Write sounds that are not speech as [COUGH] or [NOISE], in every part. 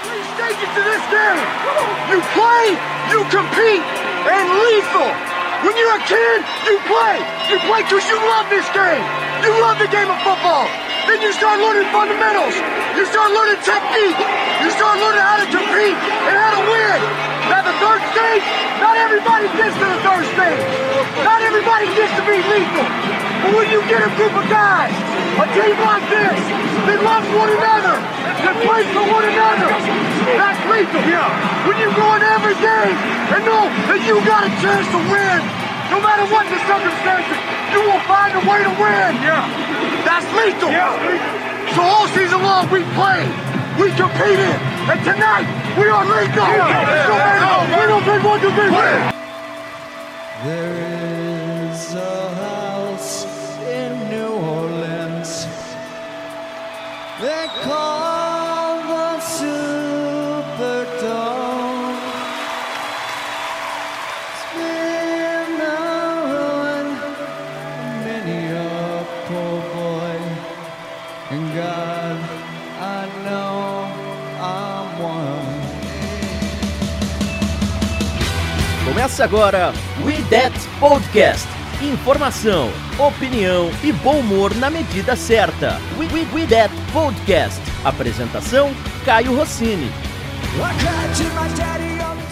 To this game. You play, you compete, and lethal. When you're a kid, you play. You play because you love this game. You love the game of football. Then you start learning fundamentals. You start learning technique. You start learning how to compete and how to win. Now the third stage, not everybody gets to the third stage. Not everybody gets to be lethal. But when you get a group of guys, a team like this, that loves one another, that plays for one another, that's lethal. Yeah. When you go in every game and know that you got a chance to win, no matter what the circumstances, you will find a way to win. Yeah. That's lethal. Yeah. So all season long we played, we competed, and tonight we are lethal. Yeah. So man, we don't think one division. There is a house in New Orleans they call Começa agora We That Podcast. Informação, opinião e bom humor na medida certa. We, We, We That Podcast. Apresentação: Caio Rossini.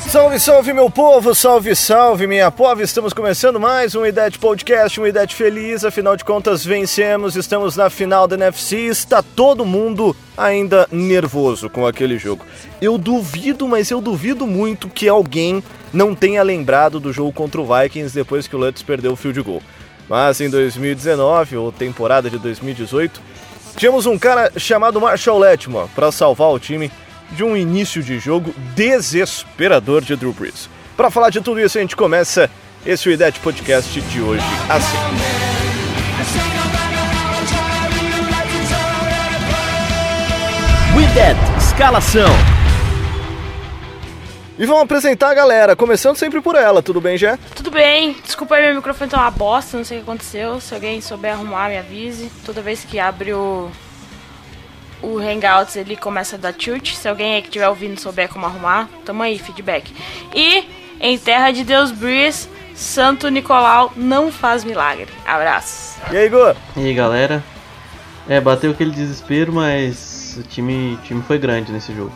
Salve, salve meu povo, salve, salve minha povo, estamos começando mais um IDET Podcast, um IDET feliz, afinal de contas vencemos, estamos na final da NFC, está todo mundo ainda nervoso com aquele jogo. Eu duvido, mas eu duvido muito que alguém não tenha lembrado do jogo contra o Vikings depois que o Lutz perdeu o field goal. Mas em 2019, ou temporada de 2018, tínhamos um cara chamado Marshall Letmore para salvar o time de um início de jogo desesperador de Drew Brees. Para falar de tudo isso, a gente começa esse IDET Podcast de hoje assim. That Escalação. E vamos apresentar a galera, começando sempre por ela, tudo bem, Jé? Tudo bem, desculpa aí, meu microfone tá uma bosta, não sei o que aconteceu. Se alguém souber arrumar, me avise. Toda vez que abre o, o Hangouts, ele começa a dar tilt. Se alguém aí que estiver ouvindo souber como arrumar, tamo aí, feedback. E em Terra de Deus Breeze, Santo Nicolau não faz milagre. Abraços. E aí, Igor? E aí galera, é, bateu aquele desespero, mas o time, o time foi grande nesse jogo.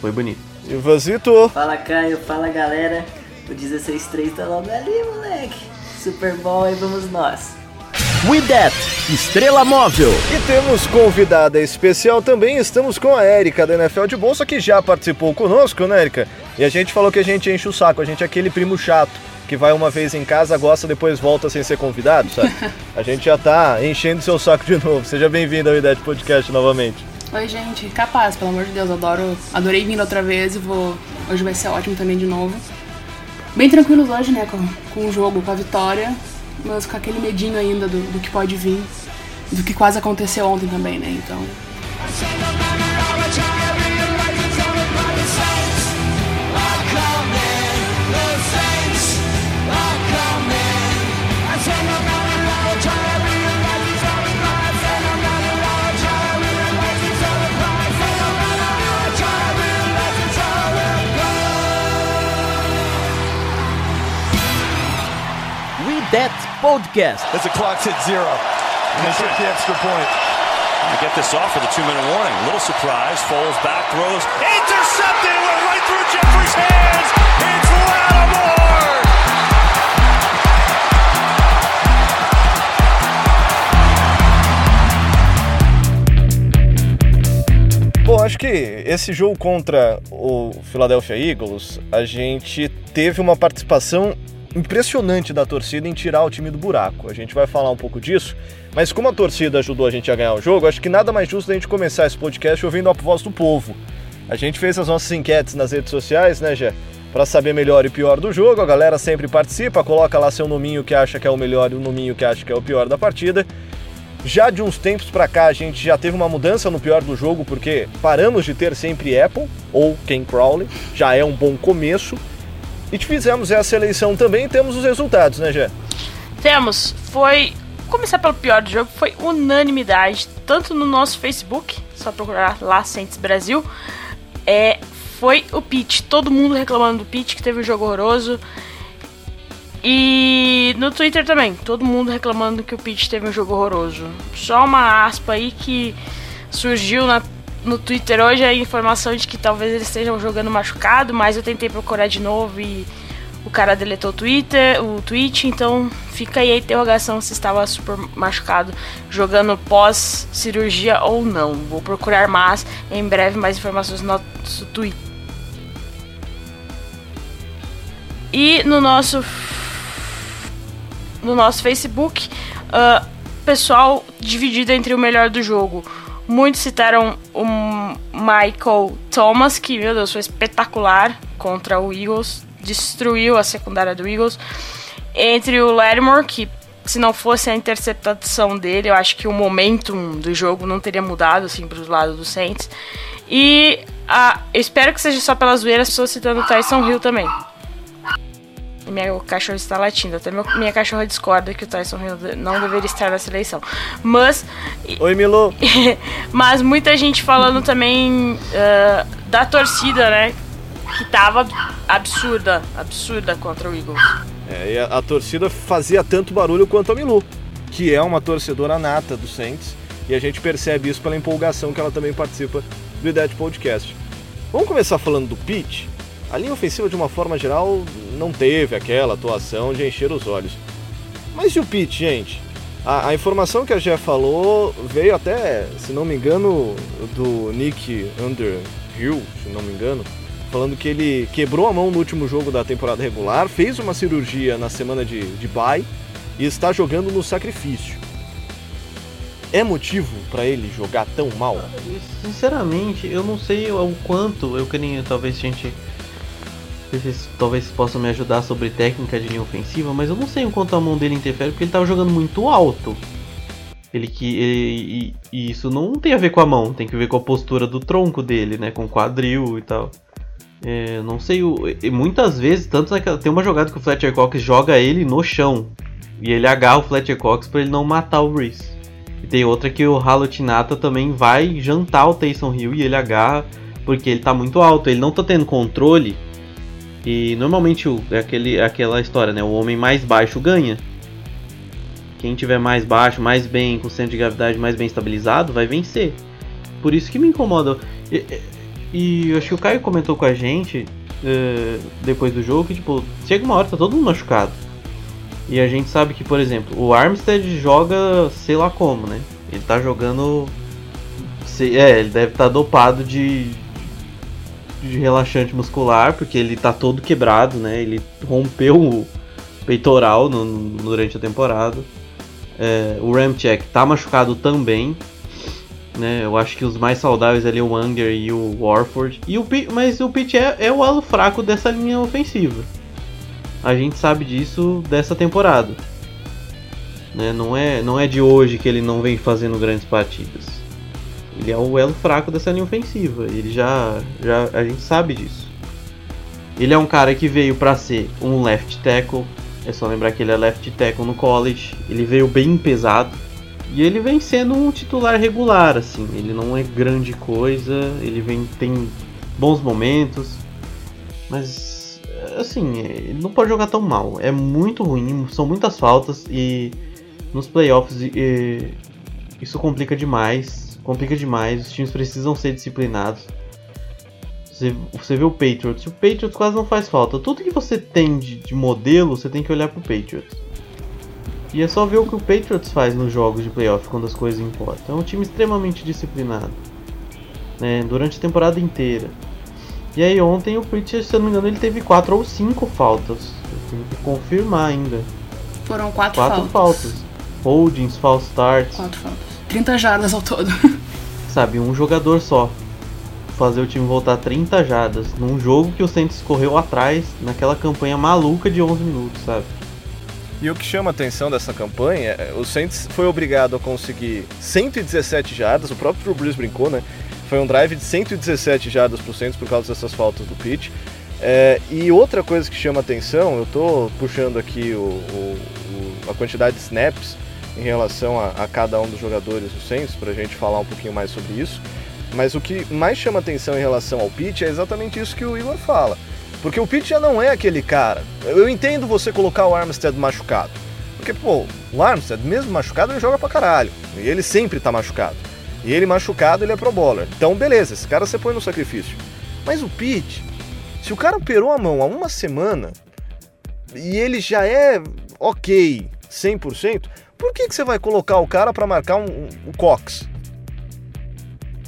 Foi bonito. E o Vazito? Fala Caio, fala galera. O 16-3 tá logo ali, moleque. Super Bowl aí vamos nós. We That Estrela Móvel. E temos convidada especial também, estamos com a Érica da NFL de Bolsa, que já participou conosco, né, Érica? E a gente falou que a gente enche o saco, a gente é aquele primo chato, que vai uma vez em casa, gosta, depois volta sem ser convidado, sabe? [LAUGHS] A gente já tá enchendo seu saco de novo. Seja bem-vindo ao IDET Podcast novamente. Oi, gente, capaz, pelo amor de Deus, adoro, adorei vindo outra vez e vou. Hoje vai ser ótimo também de novo. Bem tranquilos hoje, né, com, com o jogo, com a vitória, mas com aquele medinho ainda do, do que pode vir, do que quase aconteceu ontem também, né, então. That Podcast. as the clock's hit zero. And they took the extra point. To get this off for the two-minute warning. A little surprise. Foles back throws. Intercepted. It went right through Jeffrey's hands. It's Lattimore. Bom, acho que esse jogo contra o Philadelphia Eagles, a gente teve uma participação impressionante da torcida em tirar o time do buraco. A gente vai falar um pouco disso, mas como a torcida ajudou a gente a ganhar o jogo, acho que nada mais justo da gente começar esse podcast ouvindo a voz do povo. A gente fez as nossas enquetes nas redes sociais, né, Gé? Para saber melhor e pior do jogo, a galera sempre participa, coloca lá seu nominho que acha que é o melhor e o nominho que acha que é o pior da partida. Já de uns tempos pra cá a gente já teve uma mudança no pior do jogo porque paramos de ter sempre Apple ou Ken Crowley, já é um bom começo. E fizemos essa eleição também temos os resultados, né, Gé? Temos, foi. Começar pelo pior do jogo, foi unanimidade, tanto no nosso Facebook, só procurar lá Saints Brasil, é, foi o Pitch. Todo mundo reclamando do Pitch, que teve um jogo horroroso. E no Twitter também, todo mundo reclamando que o Pitch teve um jogo horroroso. Só uma aspa aí que surgiu na, no Twitter hoje a informação de que talvez eles estejam jogando machucado, mas eu tentei procurar de novo e o cara deletou o Twitter, o tweet, então fica aí a interrogação se estava super machucado jogando pós cirurgia ou não. Vou procurar mais em breve mais informações no nosso Twitter. E no nosso no nosso Facebook, uh, pessoal dividido entre o melhor do jogo. Muitos citaram o Michael Thomas, que, meu Deus, foi espetacular contra o Eagles, destruiu a secundária do Eagles. Entre o Lattimore, que se não fosse a interceptação dele, eu acho que o momentum do jogo não teria mudado assim para os lados do Saints. E uh, eu espero que seja só pela zoeira, estou citando o Tyson Hill também. Minha cachorra está latindo. Até meu, minha cachorra discorda que o Tyson Hill não deveria estar na seleção. Mas. Oi, Milo! [LAUGHS] mas muita gente falando também uh, da torcida, né? Que tava absurda, absurda contra o Eagles. É, e a, a torcida fazia tanto barulho quanto a Milu, que é uma torcedora nata do Saints. E a gente percebe isso pela empolgação que ela também participa do Dead Podcast. Vamos começar falando do Pete. A linha ofensiva, de uma forma geral, não teve aquela atuação de encher os olhos. Mas e o Pete, gente? A, a, informação que a Jeff falou veio até, se não me engano, do Nick Underhill, se não me engano, falando que ele quebrou a mão no último jogo da temporada regular, fez uma cirurgia na semana de, de bye e está jogando no sacrifício. É motivo para ele jogar tão mal? Sinceramente, eu não sei o quanto eu queria, talvez gente vocês talvez possam me ajudar sobre técnica de linha ofensiva, mas eu não sei o quanto a mão dele interfere porque ele estava jogando muito alto. Ele que ele, e, e, isso não tem a ver com a mão, tem que ver com a postura do tronco dele, né, com o quadril e tal. É, não sei, o, muitas vezes, tanto naquela, tem uma jogada que o Fletcher Cox joga ele no chão e ele agarra o Fletcher Cox para ele não matar o Reese. E tem outra que o Halotinata também vai jantar o Taysom Hill e ele agarra porque ele tá muito alto, ele não tá tendo controle e normalmente o, é aquele, é aquela história, né? O homem mais baixo ganha. Quem tiver mais baixo, mais bem, com centro de gravidade mais bem estabilizado, vai vencer. Por isso que me incomoda. E, e acho que o Caio comentou com a gente uh, depois do jogo que, tipo, chega uma hora tá todo mundo machucado. E a gente sabe que, por exemplo, o Armstead joga sei lá como, né? Ele tá jogando. É, ele deve estar tá dopado de, de relaxante muscular, porque ele tá todo quebrado, né? Ele rompeu o peitoral no, no, durante a temporada. É, o Ramchek tá machucado também. Né? Eu acho que os mais saudáveis ali o Anger e o Warford. E o, mas o Pitt é, é o alo fraco dessa linha ofensiva. A gente sabe disso dessa temporada. Né? Não, é, não é de hoje que ele não vem fazendo grandes partidas. Ele é o elo fraco dessa linha ofensiva. Ele já, já a gente sabe disso. Ele é um cara que veio para ser um left tackle. É só lembrar que ele é left tackle no college. Ele veio bem pesado. E ele vem sendo um titular regular, assim. Ele não é grande coisa. Ele vem tem bons momentos. Mas assim, ele não pode jogar tão mal. É muito ruim, são muitas faltas e nos playoffs e, isso complica demais complica demais, os times precisam ser disciplinados. Você, você vê o Patriots, o Patriots quase não faz falta. Tudo que você tem de, de modelo, você tem que olhar pro Patriots. E é só ver o que o Patriots faz nos jogos de playoff quando as coisas importam. É um time extremamente disciplinado. Né, durante a temporada inteira. E aí ontem o Patriots, se eu não me engano, ele teve 4 ou 5 faltas. Eu tenho que confirmar ainda. Foram 4 faltas. faltas. Holdings, false starts. 4 faltas. 30 jardas ao todo. Sabe, um jogador só. Fazer o time voltar 30 jardas num jogo que o Saints correu atrás naquela campanha maluca de 11 minutos, sabe? E o que chama a atenção dessa campanha, é, o Saints foi obrigado a conseguir 117 jardas, o próprio Drew Brees brincou, né? Foi um drive de 117 jardas pro Saints por causa dessas faltas do pitch. É, e outra coisa que chama atenção, eu tô puxando aqui o, o, o, a quantidade de snaps em relação a, a cada um dos jogadores do Saints, para a gente falar um pouquinho mais sobre isso. Mas o que mais chama atenção em relação ao Pitt é exatamente isso que o Igor fala. Porque o Pitt já não é aquele cara. Eu entendo você colocar o Armstead machucado. Porque, pô, o Armstead, mesmo machucado, ele joga pra caralho. E ele sempre tá machucado. E ele machucado, ele é pro bowler. Então, beleza, esse cara você põe no sacrifício. Mas o Pitt, se o cara operou a mão há uma semana e ele já é ok 100%, por que, que você vai colocar o cara para marcar um, um, um Cox?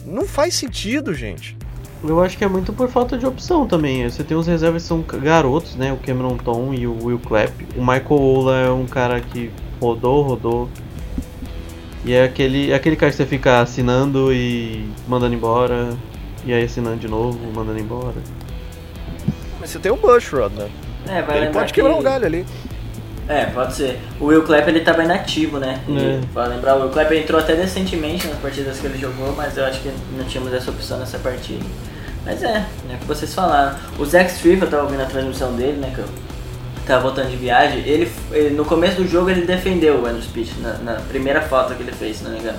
Não faz sentido, gente. Eu acho que é muito por falta de opção também. Você tem os reservas que são garotos, né? O Cameron Tom e o Will Clapp. O Michael Ola é um cara que rodou, rodou. E é aquele, é aquele cara que você fica assinando e mandando embora. E aí assinando de novo, mandando embora. Mas você tem o Bushrod, né? É, vai Ele pode quebrar que- um galho ali. É, pode ser. O Will Clapp ele tava inativo, né? E, É. Pra lembrar, o Will Clapp entrou até recentemente nas partidas que ele jogou, mas eu acho que não tínhamos essa opção nessa partida. Mas é, é o que vocês falaram. O Zack Striff, eu tava ouvindo a transmissão dele, né? Que eu tava voltando de viagem. Ele, ele- no começo do jogo ele defendeu o Andrew Speech na, na primeira falta que ele fez, se não me engano.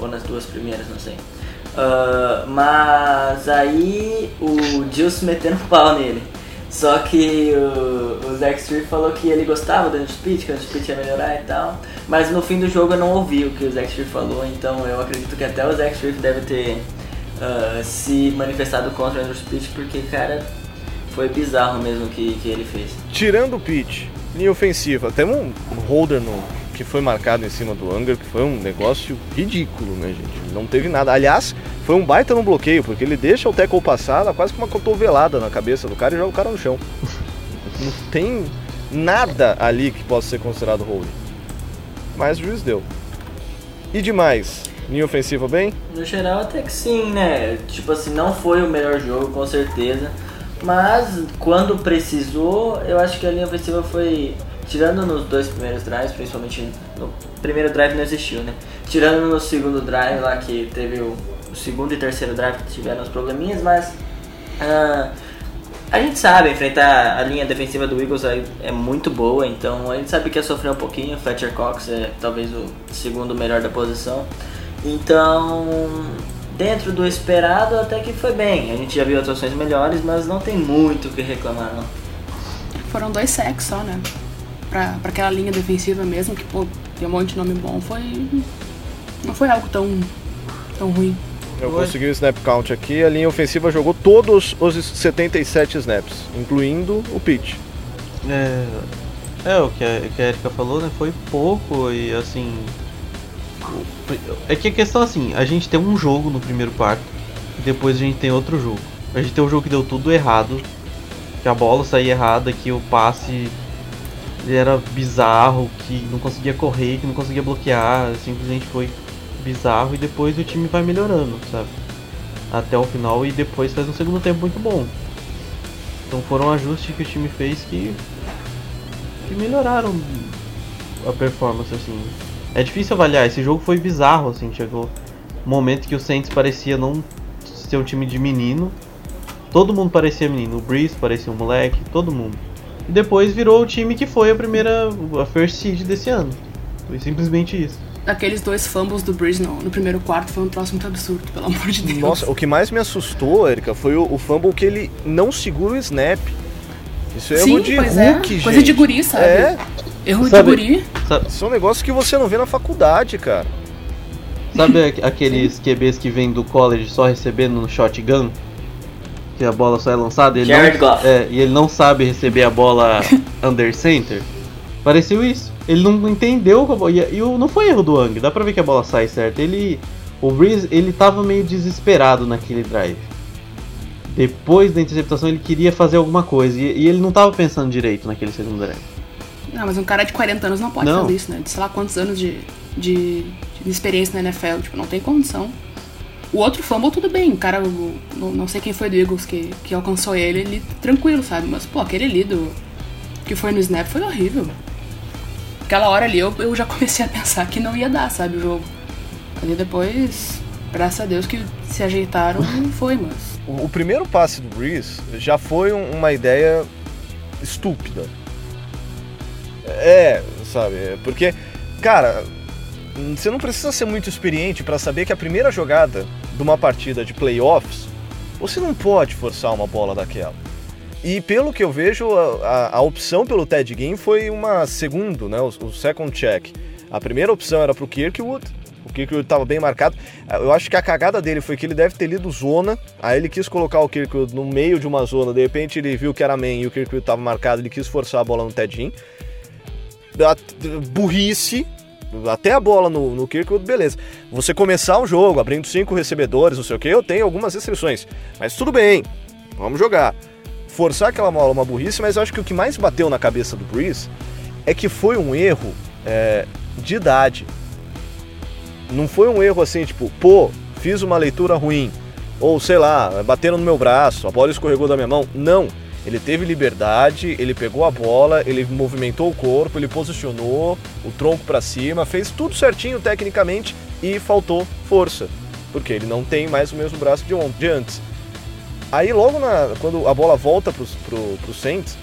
Ou nas duas primeiras, não sei. Ah, mas aí o Gilson metendo pau nele. Só que o, o Zack Striff falou que ele gostava do Speech, que o Speech ia melhorar e tal. Mas no fim do jogo eu não ouvi o que o Zack Striff falou, então eu acredito que até o Zack Striff deve ter ah, se manifestado contra o Speech, porque, cara, foi bizarro mesmo que, que ele fez. Tirando o pitch, linha ofensiva, tem um holder no, que foi marcado em cima do Anger, que foi um negócio ridículo, né, gente? Não teve nada. Aliás, foi um baita no bloqueio, porque ele deixa o tackle passar, dá quase que uma cotovelada na cabeça do cara e joga o cara no chão. [LAUGHS] Não tem nada ali que possa ser considerado holder. Mas o juiz deu. E demais? Linha ofensiva bem? No geral, até que sim, né? Tipo assim, não foi o melhor jogo, com certeza. Mas quando precisou, eu acho que a linha ofensiva foi. Tirando nos dois primeiros drives, principalmente no primeiro drive não existiu, né? Tirando no segundo drive lá que teve o, o segundo e terceiro drive que tiveram os probleminhas, mas. ah, a gente sabe, enfrentar a linha defensiva do Eagles é, é muito boa, então a gente sabe que ia sofrer um pouquinho. Fletcher Cox é talvez o segundo melhor da posição. Então, dentro do esperado, até que foi bem. A gente já viu atuações melhores, mas não tem muito o que reclamar, não. Foram dois sacks só, né? Pra, pra aquela linha defensiva mesmo, que, pô, tem um monte de nome bom, foi. Não foi algo tão. tão ruim. Eu consegui o snap count aqui, a linha ofensiva jogou todos os 77 snaps, incluindo o pitch. É, é o que a, que a Erika falou, né? Foi pouco e assim. É que a questão assim, a gente tem um jogo no primeiro quarto e depois a gente tem outro jogo. A gente tem um jogo que deu tudo errado, que a bola saía errada, que o passe era bizarro, que não conseguia correr, que não conseguia bloquear, simplesmente foi bizarro e depois o time vai melhorando, sabe? Até o final e depois faz um segundo tempo muito bom. Então foram ajustes que o time fez que que melhoraram a performance assim. É difícil avaliar, esse jogo foi bizarro assim, chegou um momento que o Saints parecia não ser um time de menino. Todo mundo parecia menino, o Breeze parecia um moleque, todo mundo. E depois virou o time que foi a primeira a first seed desse ano. Foi simplesmente isso. Aqueles dois fumbles do Breeze no, no primeiro quarto foi um troço muito absurdo, pelo amor de Deus. Nossa, o que mais me assustou, Erika, foi o, o fumble que ele não segura o snap. Isso é Sim, erro de pois é. Hulk, gente. Coisa de guri, sabe? É, Erro Sabe- de guri. Sabe, isso é um negócio que você não vê na faculdade, cara. sabe aqu- aqueles QBs que vêm do college só recebendo no shotgun? Que a bola só é lançada e ele, Jared não, Goff. é, e ele não sabe receber a bola [LAUGHS] under center? Pareceu isso. Ele não entendeu como- e, e o- não foi erro do Ang, dá pra ver que a bola sai certo. Ele. O Breeze, ele tava meio desesperado naquele drive. Depois da interceptação ele queria fazer alguma coisa e, e ele não tava pensando direito naquele segundo drive. Não, mas um cara de 40 anos não pode Não. fazer isso, né? De sei lá quantos anos de, de, de experiência na NFL, tipo, não tem condição. O outro fumble, tudo bem, o cara, o- não, sei quem foi do Eagles que, que alcançou ele, ele tranquilo, sabe? Mas, pô, aquele ali do, que foi no snap foi horrível. Aquela hora ali eu, eu já [LAUGHS] comecei a pensar que não ia dar, sabe, o jogo. Ali depois, graças a Deus que se ajeitaram e [LAUGHS] foi, mas... O, o primeiro passe do Breeze já foi um- uma ideia estúpida. É, sabe? é Porque, cara, você não precisa ser muito experiente pra saber que a primeira jogada de uma partida de playoffs, você não pode forçar uma bola daquela. E pelo que eu vejo, a, a, a opção pelo Ted Ginn foi uma segundo, né, o, o second check. A primeira opção era para o Kirkwood, o Kirkwood estava bem marcado. Eu acho que a cagada dele foi que ele deve ter lido zona, aí ele quis colocar o Kirkwood no meio de uma zona, de repente ele viu que era man e o Kirkwood estava marcado, ele quis forçar a bola no Ted Ginn. Burrice, até a bola no, no Kirkwood, beleza. Você começar um jogo abrindo cinco recebedores, não sei o que, eu tenho algumas restrições. Mas tudo bem, vamos jogar. Forçar aquela bola é uma burrice, mas eu acho que o que mais bateu na cabeça do Breeze é que foi um erro é, de idade. Não foi um erro assim, tipo, pô, fiz uma leitura ruim. Ou sei lá, bateram no meu braço, a bola escorregou da minha mão. Não. Ele teve liberdade, ele pegou a bola, ele movimentou o corpo, ele posicionou o tronco para cima, fez tudo certinho tecnicamente e faltou força, porque ele não tem mais o mesmo braço de, antes. Aí logo na, quando a bola volta pro, pro Saints,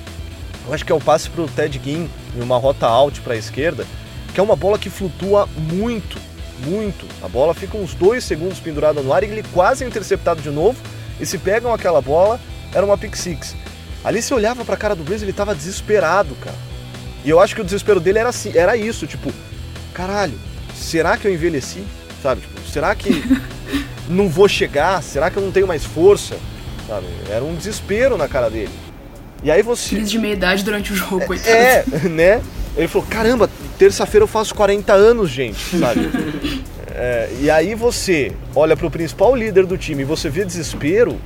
eu acho que é o passe pro Ted Ginn em uma rota out para a esquerda, que é uma bola que flutua muito, muito. A bola fica uns dois segundos pendurada no ar e ele quase é interceptado de novo. E se pegam aquela bola, era uma pick six. Ali você olhava pra cara do Breeze, ele tava desesperado, cara. E eu acho que o desespero dele era assim, era isso, tipo, caralho, será que eu envelheci? Sabe? Tipo, será que [LAUGHS] não vou chegar? Será que eu não tenho mais força? Sabe? Era um desespero na cara dele. E aí você. Crise de meia idade durante o jogo, coitado. É, [LAUGHS] né? Ele falou, caramba, terça-feira eu faço 40 anos, gente, sabe? [LAUGHS] é, e aí você olha pro principal líder do time e você vê desespero,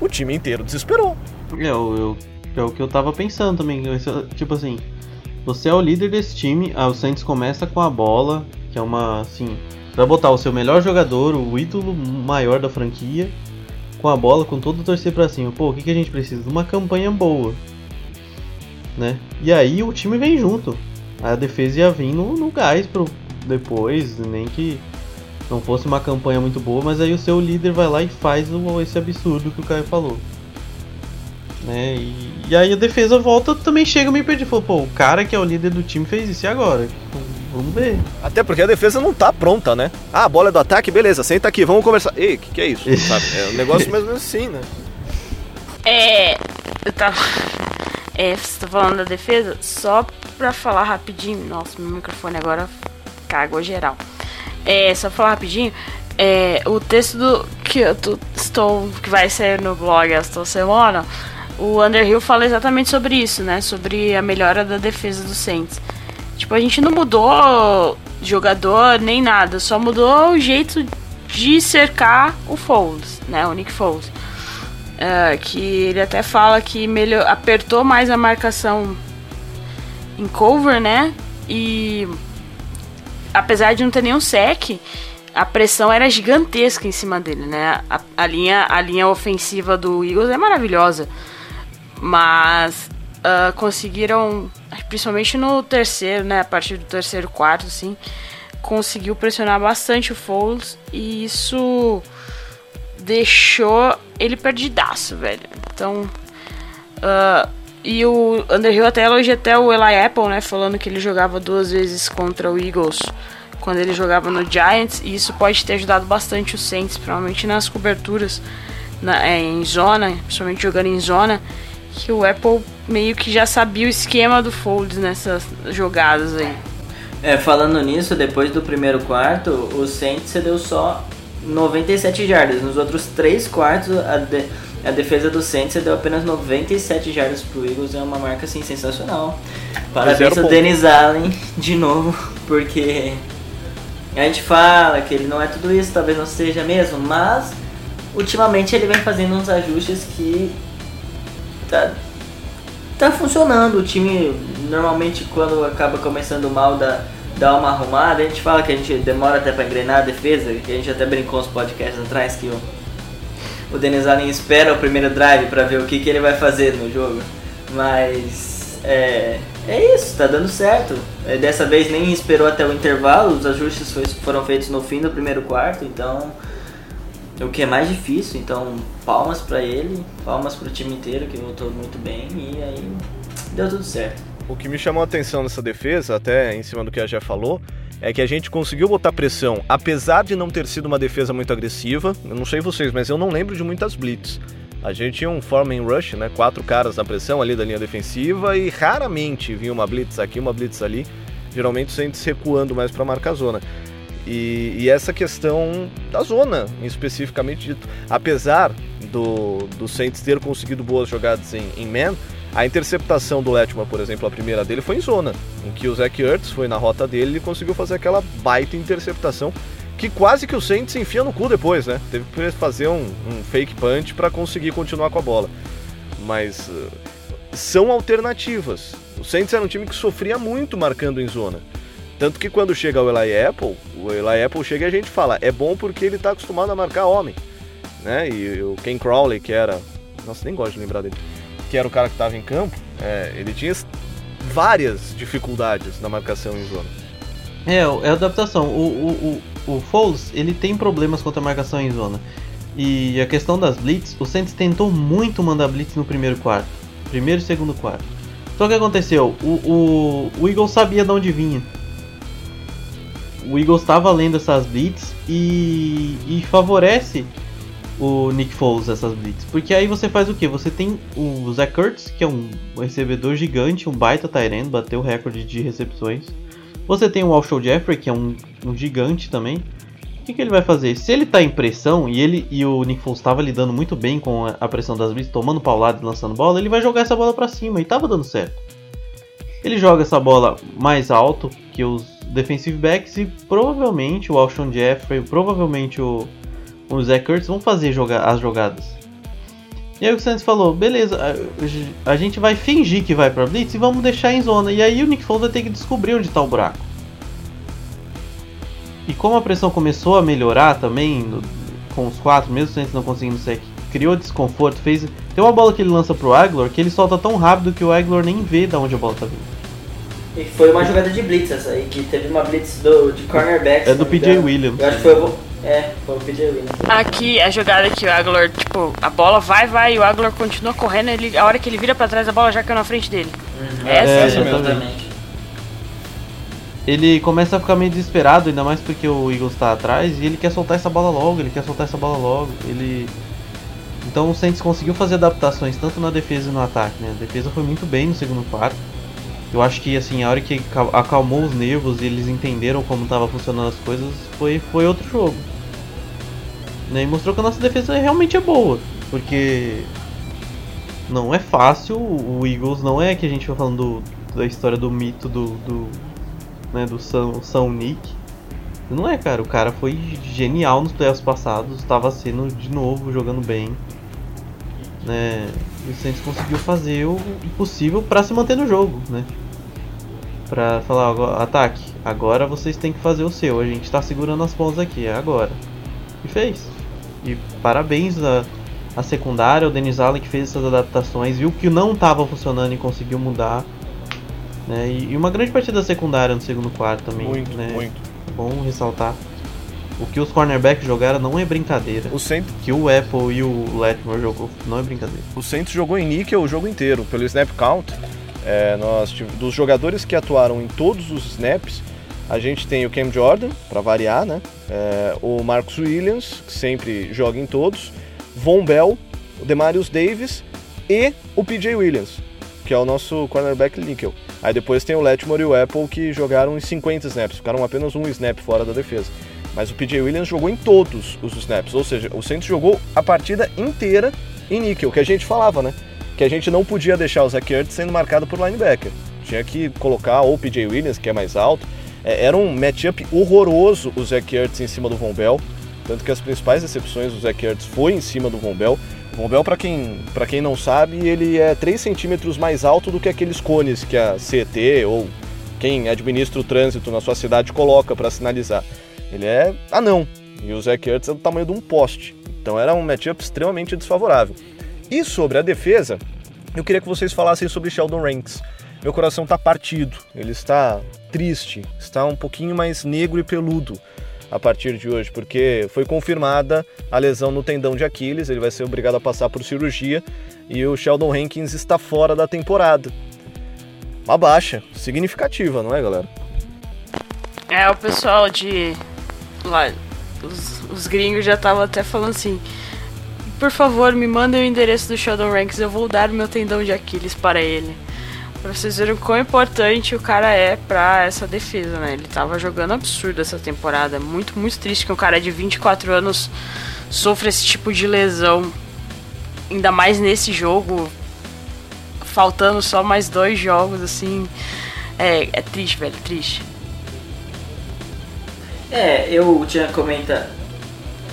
o time inteiro desesperou. É, eu, é o que eu tava pensando também. Tipo assim, você é o líder desse time, ah, o Saints começa com a bola, que é uma, assim, vai botar o seu melhor jogador, o ídolo maior da franquia, com a bola, com todo o torcer pra cima. Pô, o que, que a gente precisa? Uma campanha boa, né? E aí o time vem junto. A defesa ia vir no, no gás pro depois, nem que não fosse uma campanha muito boa, mas aí o seu líder vai lá e faz o, esse absurdo que o Caio falou. Né? E, e, aí a defesa volta também chega meio perdido. Falou, pô, o cara que é o líder do time fez isso e agora? Vamos ver. Até porque a defesa não tá pronta, né? Ah, a bola é do ataque, beleza, senta aqui, vamos conversar. Ei, o que, que é isso? [LAUGHS] Sabe? É um negócio mais ou menos assim, né? É. Eu tava. É, você tá falando da defesa? Só pra falar rapidinho. Nossa, meu microfone agora cagou geral. É, só pra falar rapidinho. É, o texto do, que eu tô, estou. que vai sair no blog esta semana o Underhill fala exatamente sobre isso, né? Sobre a melhora da defesa do Saints. Tipo, a gente não mudou jogador nem nada, só mudou o jeito de cercar o Foles, né? O Nick Foles. Uh, que ele até fala que melhor, apertou mais a marcação em cover, né? E apesar de não ter nenhum sec, a pressão era gigantesca em cima dele, né? A, a, linha, a linha ofensiva do Eagles é maravilhosa. Mas uh, conseguiram, principalmente no terceiro, né? A partir do terceiro quarto, assim, conseguiu pressionar bastante o Foles e isso deixou ele perdidaço, velho. Então, uh, e o Underhill até elogia até o Eli Apple, né? Falando que ele jogava duas vezes contra o Eagles quando ele jogava no Giants e isso pode ter ajudado bastante o Saints, provavelmente nas coberturas na, é, em zona, principalmente jogando em zona que o Apple meio que já sabia o esquema do Folds nessas jogadas aí. É, falando nisso, depois do primeiro quarto, o Saints cedeu só 97 jardas. Nos outros três quartos, a, de, a defesa do Saints cedeu apenas 97 jardas pro Eagles. É uma marca assim, sensacional. Parabéns ao Dennis Allen [LAUGHS] de novo, porque a gente fala que ele não é tudo isso, talvez não seja mesmo, mas ultimamente ele vem fazendo uns ajustes que tá, tá funcionando. O time normalmente quando acaba começando mal dá, dá uma arrumada. A gente fala que a gente demora até para engrenar a defesa, que a gente até brincou uns podcasts atrás que o, o Denis Allen espera o primeiro drive para ver o que, que ele vai fazer no jogo. Mas é, é isso, tá dando certo. É, dessa vez nem esperou até o intervalo, os ajustes foram feitos no fim do primeiro quarto, então o que é mais difícil, então palmas para ele, palmas para o time inteiro que voltou muito bem e aí deu tudo certo. O que me chamou a atenção nessa defesa, até em cima do que a já falou, é que a gente conseguiu botar pressão, apesar de não ter sido uma defesa muito agressiva. Eu não sei vocês, mas eu não lembro de muitas blitz. A gente tinha um foreman rush, né? Quatro caras na pressão ali da linha defensiva e raramente vinha uma blitz aqui, uma blitz ali. Geralmente Saints recuando mais para a zona. E, e, essa questão da zona, especificamente dito, apesar do, do Saints ter conseguido boas jogadas em, em man, a interceptação do Letman, por exemplo, a primeira dele foi em zona, em que o Zach Ertz foi na rota dele e conseguiu fazer aquela baita interceptação que quase que o Saints enfia no cu depois, né? Teve que fazer um, um fake punch para conseguir continuar com a bola. Mas uh, são alternativas. O Saints era um time que sofria muito marcando em zona. Tanto que quando chega o Eli Apple, o Eli Apple chega e a gente fala, é bom porque ele está acostumado a marcar homem. Né? E o Ken Crowley, que era. Nossa, nem gosto de lembrar dele. Que era o cara que estava em campo, é, ele tinha várias dificuldades na marcação em zona. É, é adaptação. O, o, o, o Foles, ele tem problemas contra a marcação em zona. E a questão das blitz, o Saints tentou muito mandar blitz no primeiro quarto. Primeiro e segundo quarto. Só que aconteceu? O, o, o Eagles sabia de onde vinha o Eagles estava lendo essas blitz e, e favorece o Nick Foles essas blitz. Porque aí você faz o que? Você tem o Zach Kurtz, que é um recebedor gigante, um baita Tyrant, bateu o recorde de recepções. Você tem o Alshon Jeffrey, que é um, um gigante também. O que, que, ele vai fazer? Se ele está em pressão e ele e o Nick Foles estava lidando muito bem com a pressão das blitz, tomando paulada e lançando bola, ele vai jogar essa bola para cima e estava dando certo. Ele joga essa bola mais alto que os defensive backs e provavelmente o Alshon Jeffrey, provavelmente o, o Zach Kurtz vão fazer joga as jogadas. E aí o Santos falou, beleza, a, a, gente vai fingir que vai pra Blitz e vamos deixar em zona. E aí o Nick Foles vai ter que descobrir onde está o buraco. E como a pressão começou a melhorar também, no, com os quatro, mesmo o Santos não conseguindo sec, criou desconforto, fez... Tem uma bola que ele lança pro Aguilar que ele solta tão rápido que o Aguilar nem vê de onde a bola tá vindo. E foi uma jogada de blitz essa aí, que teve uma blitz do, de cornerback. É do PJ Williams. Eu acho que foi o. É, foi o PJ Williams. Aqui a jogada que o Aguilar, tipo, a bola vai, vai e o Aguilar continua correndo, ele, a hora que ele vira pra trás a bola já caiu na frente dele. Uhum. Essa é, exatamente. Ele começa a ficar meio desesperado, ainda mais porque o Eagles tá atrás, e ele quer soltar essa bola logo, ele quer soltar essa bola logo. Ele. Então o Saints conseguiu fazer adaptações tanto na defesa e no ataque, né? A defesa foi muito bem no segundo quarto. Eu acho que assim, a hora que acalmou os nervos e eles entenderam como estava funcionando as coisas, foi, foi outro jogo. Né? E mostrou que a nossa defesa realmente é boa. Porque não é fácil, o Eagles não é que a gente vai falando do, da história do mito do, do, né, do São, São Nick. Não é, cara. O cara foi genial nos playoffs passados, estava sendo de novo jogando bem. Né? E o Saints conseguiu fazer o possível para se manter no jogo, né? Pra falar, ataque, agora vocês têm que fazer o seu, a gente tá segurando as pontas aqui, é agora. E fez. E parabéns a, a secundária, o Denis Allen que fez essas adaptações, viu que não estava funcionando e conseguiu mudar. Né? E, e, uma grande partida secundária no segundo quarto também. Muito, né? muito. Bom ressaltar. O que os cornerbacks jogaram não é brincadeira. O Saints... que o Apple e o Letmore jogou não é brincadeira. O Saints jogou em níquel o jogo inteiro, pelo snap count. É, nós, dos jogadores que atuaram em todos os snaps, a gente tem o Cam Jordan, para variar, né? É, o Marcus Williams, que sempre joga em todos, Von Bell, o Demarius Davis e o PJ Williams, que é o nosso cornerback níquel. Aí depois tem o Letmore e o Apple que jogaram em 50 snaps, ficaram apenas um snap fora da defesa. Mas o PJ Williams jogou em todos os snaps, ou seja, o Saints jogou a partida inteira em níquel, que a gente falava, né? Que a gente não podia deixar o Zach Ertz sendo marcado por linebacker. Tinha que colocar ou o PJ Williams, que é mais alto. É, era um matchup horroroso o Zach Ertz em cima do Von Bell. Tanto que as principais decepções do Zach Ertz foi em cima do Von Bell. O Von Bell, para quem, pra quem não sabe, ele é 3 centímetros mais alto do que aqueles cones que a CET ou quem administra o trânsito na sua cidade coloca para sinalizar. Ele é anão. E o Zach Ertz é do tamanho de um poste. Então era um matchup extremamente desfavorável. E sobre a defesa, eu queria que vocês falassem sobre Sheldon Ranks. Meu coração está partido, ele está triste, está um pouquinho mais negro e peludo a partir de hoje, porque foi confirmada a lesão no tendão de Aquiles, ele vai ser obrigado a passar por cirurgia e o Sheldon Rankins está fora da temporada. Uma baixa significativa, não é, galera? É, o pessoal de. Lá, os, os gringos já estavam até falando assim. Por favor, me mandem o endereço do Sheldon Ranks, eu vou dar meu tendão de Aquiles para ele. Pra vocês verem o quão importante o cara é pra essa defesa, né? Ele tava jogando absurdo essa temporada. Muito, muito triste que um cara de 24 anos sofra esse tipo de lesão. Ainda mais nesse jogo. Faltando só mais dois jogos, assim. É, é triste, velho, triste. É, eu tinha comentado.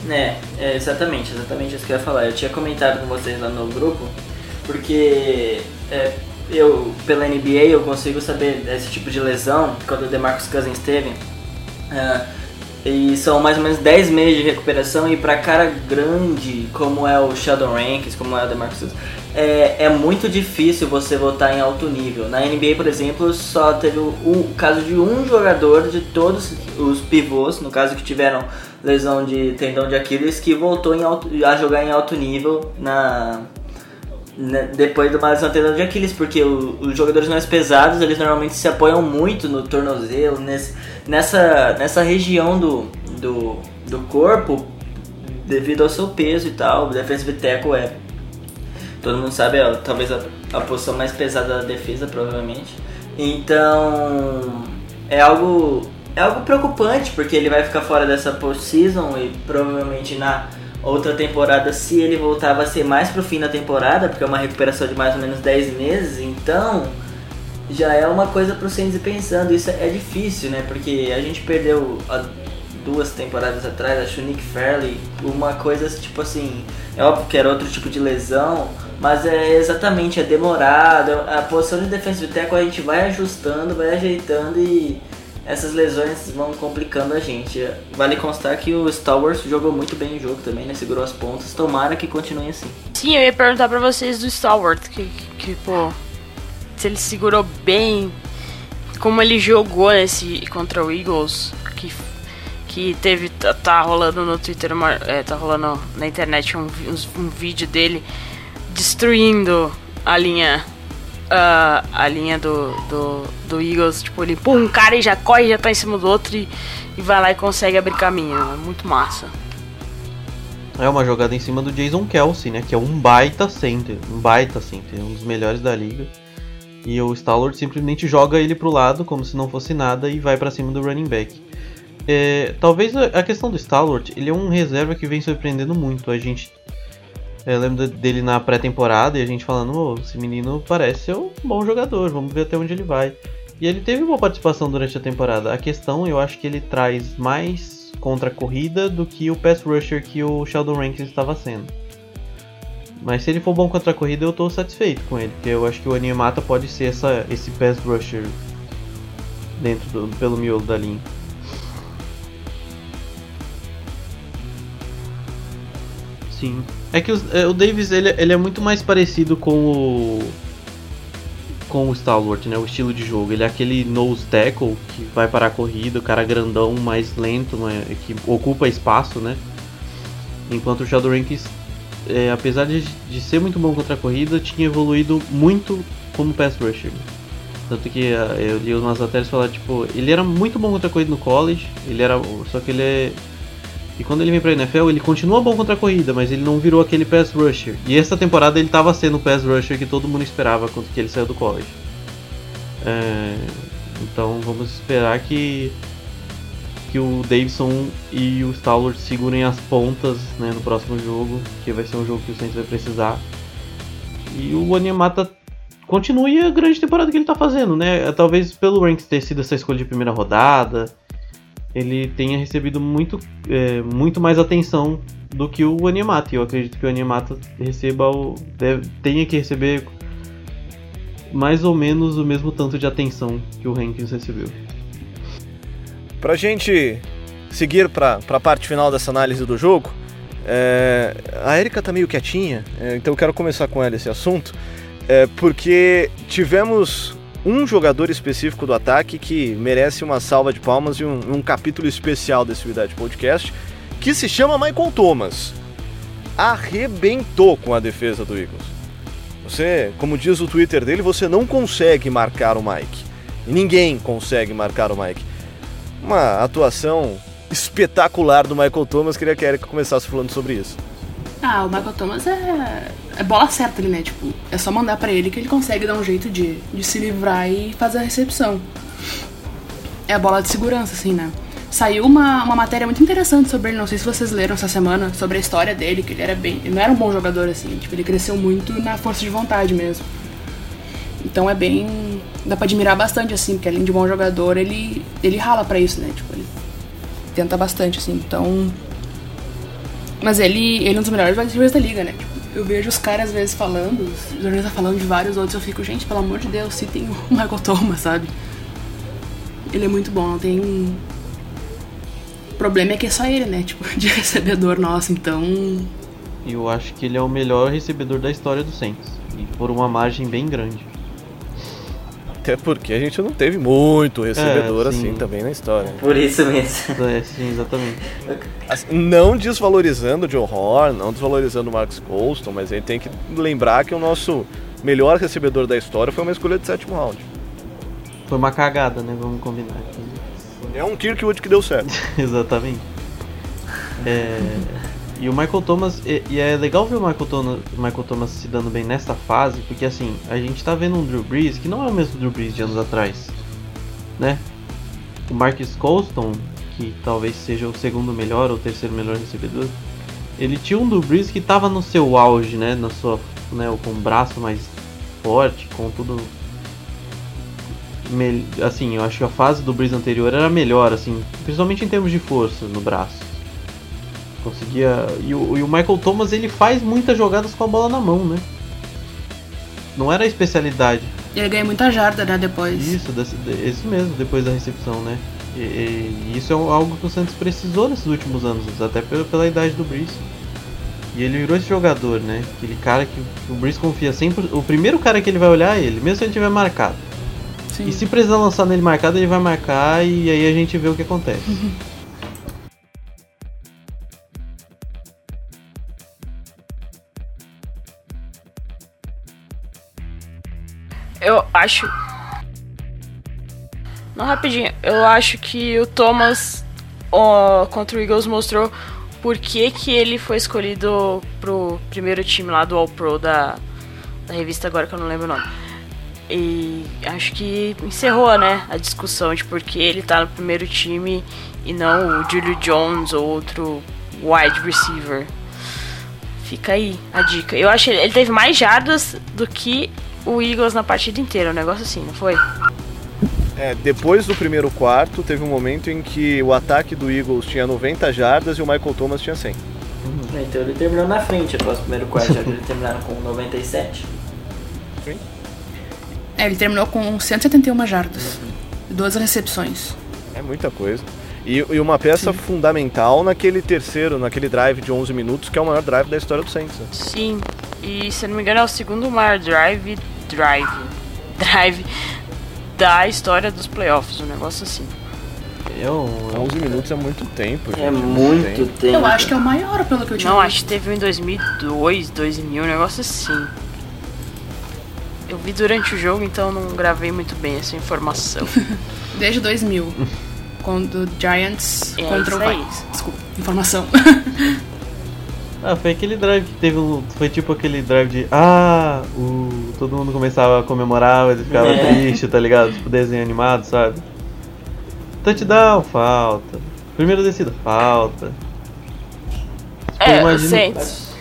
Né, é exatamente, exatamente isso que eu ia falar. Eu tinha comentado com vocês lá no grupo, porque é, eu, pela NBA, eu consigo saber desse tipo de lesão, quando o DeMarcus Cousins teve. Uh, e são mais ou menos 10 meses de recuperação e para cara grande, como é o Sheldon Rankins, como é o DeMarcus Cousins, é, é muito difícil você voltar em alto nível. Na NBA, por exemplo, só teve o, o caso de um jogador de todos os pivôs, no caso que tiveram lesão de tendão de Aquiles, que voltou alto, a jogar em alto nível na, né, depois do lesão tendão de Aquiles, porque o, os jogadores mais pesados eles normalmente se apoiam muito no tornozelo, nesse, nessa, nessa região do, do, do corpo, devido ao seu peso e tal. O defensive tackle é todo mundo sabe, é talvez a, a posição mais pesada da defesa, provavelmente. Então, é algo é algo preocupante, porque ele vai ficar fora dessa postseason e provavelmente na outra temporada, se ele voltar, vai ser mais pro fim da temporada, porque é uma recuperação de mais ou menos 10 meses, então já é uma coisa pro Saints pensando. Isso é difícil, né? Porque a gente perdeu duas temporadas atrás, acho o Nick Fairley, uma coisa tipo assim, é óbvio que era outro tipo de lesão, mas é exatamente, é demorado. A posição de defensive tackle a gente vai ajustando, vai ajeitando e essas lesões vão complicando a gente. Vale constar que o Star Wars jogou muito bem o jogo também, né? Segurou as pontas. Tomara que continue assim. Sim, eu ia perguntar pra vocês do Star Wars, que, que, que pô, se ele segurou bem, como ele jogou nesse contra o Eagles, que que teve tá, tá rolando no Twitter, uma, é, tá rolando na internet um, um, vídeo dele destruindo a linha uh, a linha do, do, do Eagles, tipo, ele empurra um cara e já corre, já tá em cima do outro e, e vai lá e consegue abrir caminho. É muito massa. É uma jogada em cima do Jason Kelsey, né? Que é um baita center. Um baita center, um dos melhores da liga. E o Stallard simplesmente joga ele pro lado como se não fosse nada e vai para cima do running back. É, talvez a questão do Stallard, ele é um reserva que vem surpreendendo muito. A gente eu lembro dele na pré-temporada e a gente falando, oh, esse menino parece ser um bom jogador, vamos ver até onde ele vai. E ele teve uma participação durante a temporada. A questão, eu acho que ele traz mais contra a corrida do que o pass rusher que o Sheldon Rankins estava sendo. Mas se ele for bom contra a corrida, eu estou satisfeito com ele, porque eu acho que o Animata pode ser essa, esse pass rusher dentro do, pelo miolo da linha. Sim. É que o, é, o Davis ele, ele é muito mais parecido com o com o Stalwart, né? O estilo de jogo. Ele é aquele nose tackle que vai para a corrida, o cara grandão, mais lento, né? que ocupa espaço, né? Enquanto o Sheldon Rankins, é, apesar de, de ser muito bom contra a corrida, tinha evoluído muito como pass rusher. Tanto que uh, eu li umas matérias falar, tipo, ele era muito bom contra a corrida no college, ele era. Só que ele é e quando ele vem pra NFL, ele continua bom contra a corrida, mas ele não virou aquele pass rusher. E essa temporada ele tava sendo o pass rusher que todo mundo esperava quando que ele saiu do college. É, então vamos esperar que que o Davidson e o Stallard segurem as pontas né, no próximo jogo, que vai ser um jogo que o Saints vai precisar. E o Onyemata continue a grande temporada que ele está fazendo, né? Talvez pelo Ranks ter sido essa escolha de primeira rodada, ele tenha recebido muito, é, muito mais atenção do que o Animata. Eu acredito que o Animata receba o, deve, tenha que receber mais ou menos o mesmo tanto de atenção que o Hankins recebeu. Pra gente seguir para a parte final dessa análise do jogo, é, a Erika tá meio quietinha, é, então eu quero começar com ela esse assunto, é, porque tivemos um jogador específico do ataque que merece uma salva de palmas e um, um capítulo especial desse Unidade Podcast, que se chama Michael Thomas. Arrebentou com a defesa do Eagles. Você, como diz o Twitter dele, você não consegue marcar o Mike. E ninguém consegue marcar o Mike. uma atuação espetacular do Michael Thomas. Queria que a Erika começasse falando sobre isso. Ah, o Michael Thomas é, é bola certa ali, né? Tipo, é só mandar pra ele que ele consegue dar um jeito de, de se livrar e fazer a recepção. É a bola de segurança, assim, né? Saiu uma, uma matéria muito interessante sobre ele, não sei se vocês leram essa semana, sobre a história dele, que ele era bem. Ele não era um bom jogador, assim, tipo, ele cresceu muito na força de vontade mesmo. Então é bem. dá pra admirar bastante, assim, porque além de bom jogador, ele, ele rala pra isso, né? Tipo, ele tenta bastante, assim, então. Mas ele, ele é um dos melhores wide da liga, né? Eu vejo os caras às vezes falando, os jornalistas falando de vários outros, eu fico, gente, pelo amor de Deus, se tem o [LAUGHS] Michael Thomas, sabe? Ele é muito bom, não tem. O problema é que é só ele, né? Tipo, [LAUGHS] de recebedor nosso, então. Eu acho que ele é o melhor recebedor da história do Saints. E por uma margem bem grande. Até porque a gente não teve muito recebedor É, assim sim. também na história. Por isso mesmo. É, sim, exatamente. Assim, não desvalorizando o Joe Horn, não desvalorizando o Marcus Colston, mas a gente tem que lembrar que o nosso melhor recebedor da história foi uma escolha de sétimo round. Foi uma cagada, né? Vamos combinar aqui. É um Kirkwood que deu certo. [LAUGHS] Exatamente. É, e o Michael Thomas, e, e é legal ver o Michael Thomas, Michael Thomas se dando bem nessa fase, porque assim, a gente tá vendo um Drew Brees que não é o mesmo Drew Brees de anos atrás, né? O Marcus Colston, que talvez seja o segundo melhor ou terceiro melhor recebedor, ele tinha um Drew Brees que tava no seu auge, né? Na sua, né? Com o braço mais forte, com tudo assim, eu acho que a fase do Breeze anterior era melhor, assim, principalmente em termos de força no braço. Conseguia. E o, e o Michael Thomas ele faz muitas jogadas com a bola na mão, né? Não era a especialidade. Ele ganha muita jarda, né, depois. Isso, desse- de- isso mesmo, depois da recepção, né? E, e isso é algo que o Santos precisou nesses últimos anos, até pela, pela idade do Breeze. E ele virou esse jogador, né? Aquele cara que o Breeze confia sempre. O primeiro cara que ele vai olhar é ele, mesmo se ele tiver marcado. Sim. E se precisar lançar nele marcado, ele vai marcar e aí a gente vê o que acontece. [LAUGHS] acho. Não, rapidinho. Eu acho que o Thomas ó, contra o Eagles mostrou por que, que ele foi escolhido pro primeiro time lá do All Pro da, da revista, agora que eu não lembro o nome. E acho que encerrou, né, a discussão de por que ele tá no primeiro time e não o Julio Jones ou outro wide receiver. Fica aí a dica. Eu acho que ele teve mais jardas do que o Eagles na partida inteira, um negócio assim, não foi? É, depois do primeiro quarto, teve um momento em que o ataque do Eagles tinha 90 jardas e o Michael Thomas tinha 100. Então ele terminou na frente após o primeiro quarto, já que eles terminaram com 97. É, ele terminou com 171 jardas. e Duas recepções. É muita coisa. E, e uma peça fundamental naquele terceiro, naquele drive de 11 minutos, que é o maior drive da história do Saints. né? Sim. E se eu não me engano é o segundo maior drive. Drive. Drive da história dos playoffs, um negócio assim. Eu, 11 minutos é muito tempo, gente. É muito tempo. Eu acho que é o maior, pelo que eu tinha Não, visto. acho que teve um em 2002, 2000, um negócio assim. Eu vi durante o jogo, então não gravei muito bem essa informação. [LAUGHS] Desde 2000. quando o Giants É contra o. Vikings. Desculpa, informação. [LAUGHS] Ah, foi aquele drive que teve um. Foi tipo aquele drive de. Ah, o, todo mundo começava a comemorar, mas ficava É. triste, tá ligado? Tipo desenho animado, sabe? Touchdown, falta. Primeira descida, falta. É, imagino- Saints.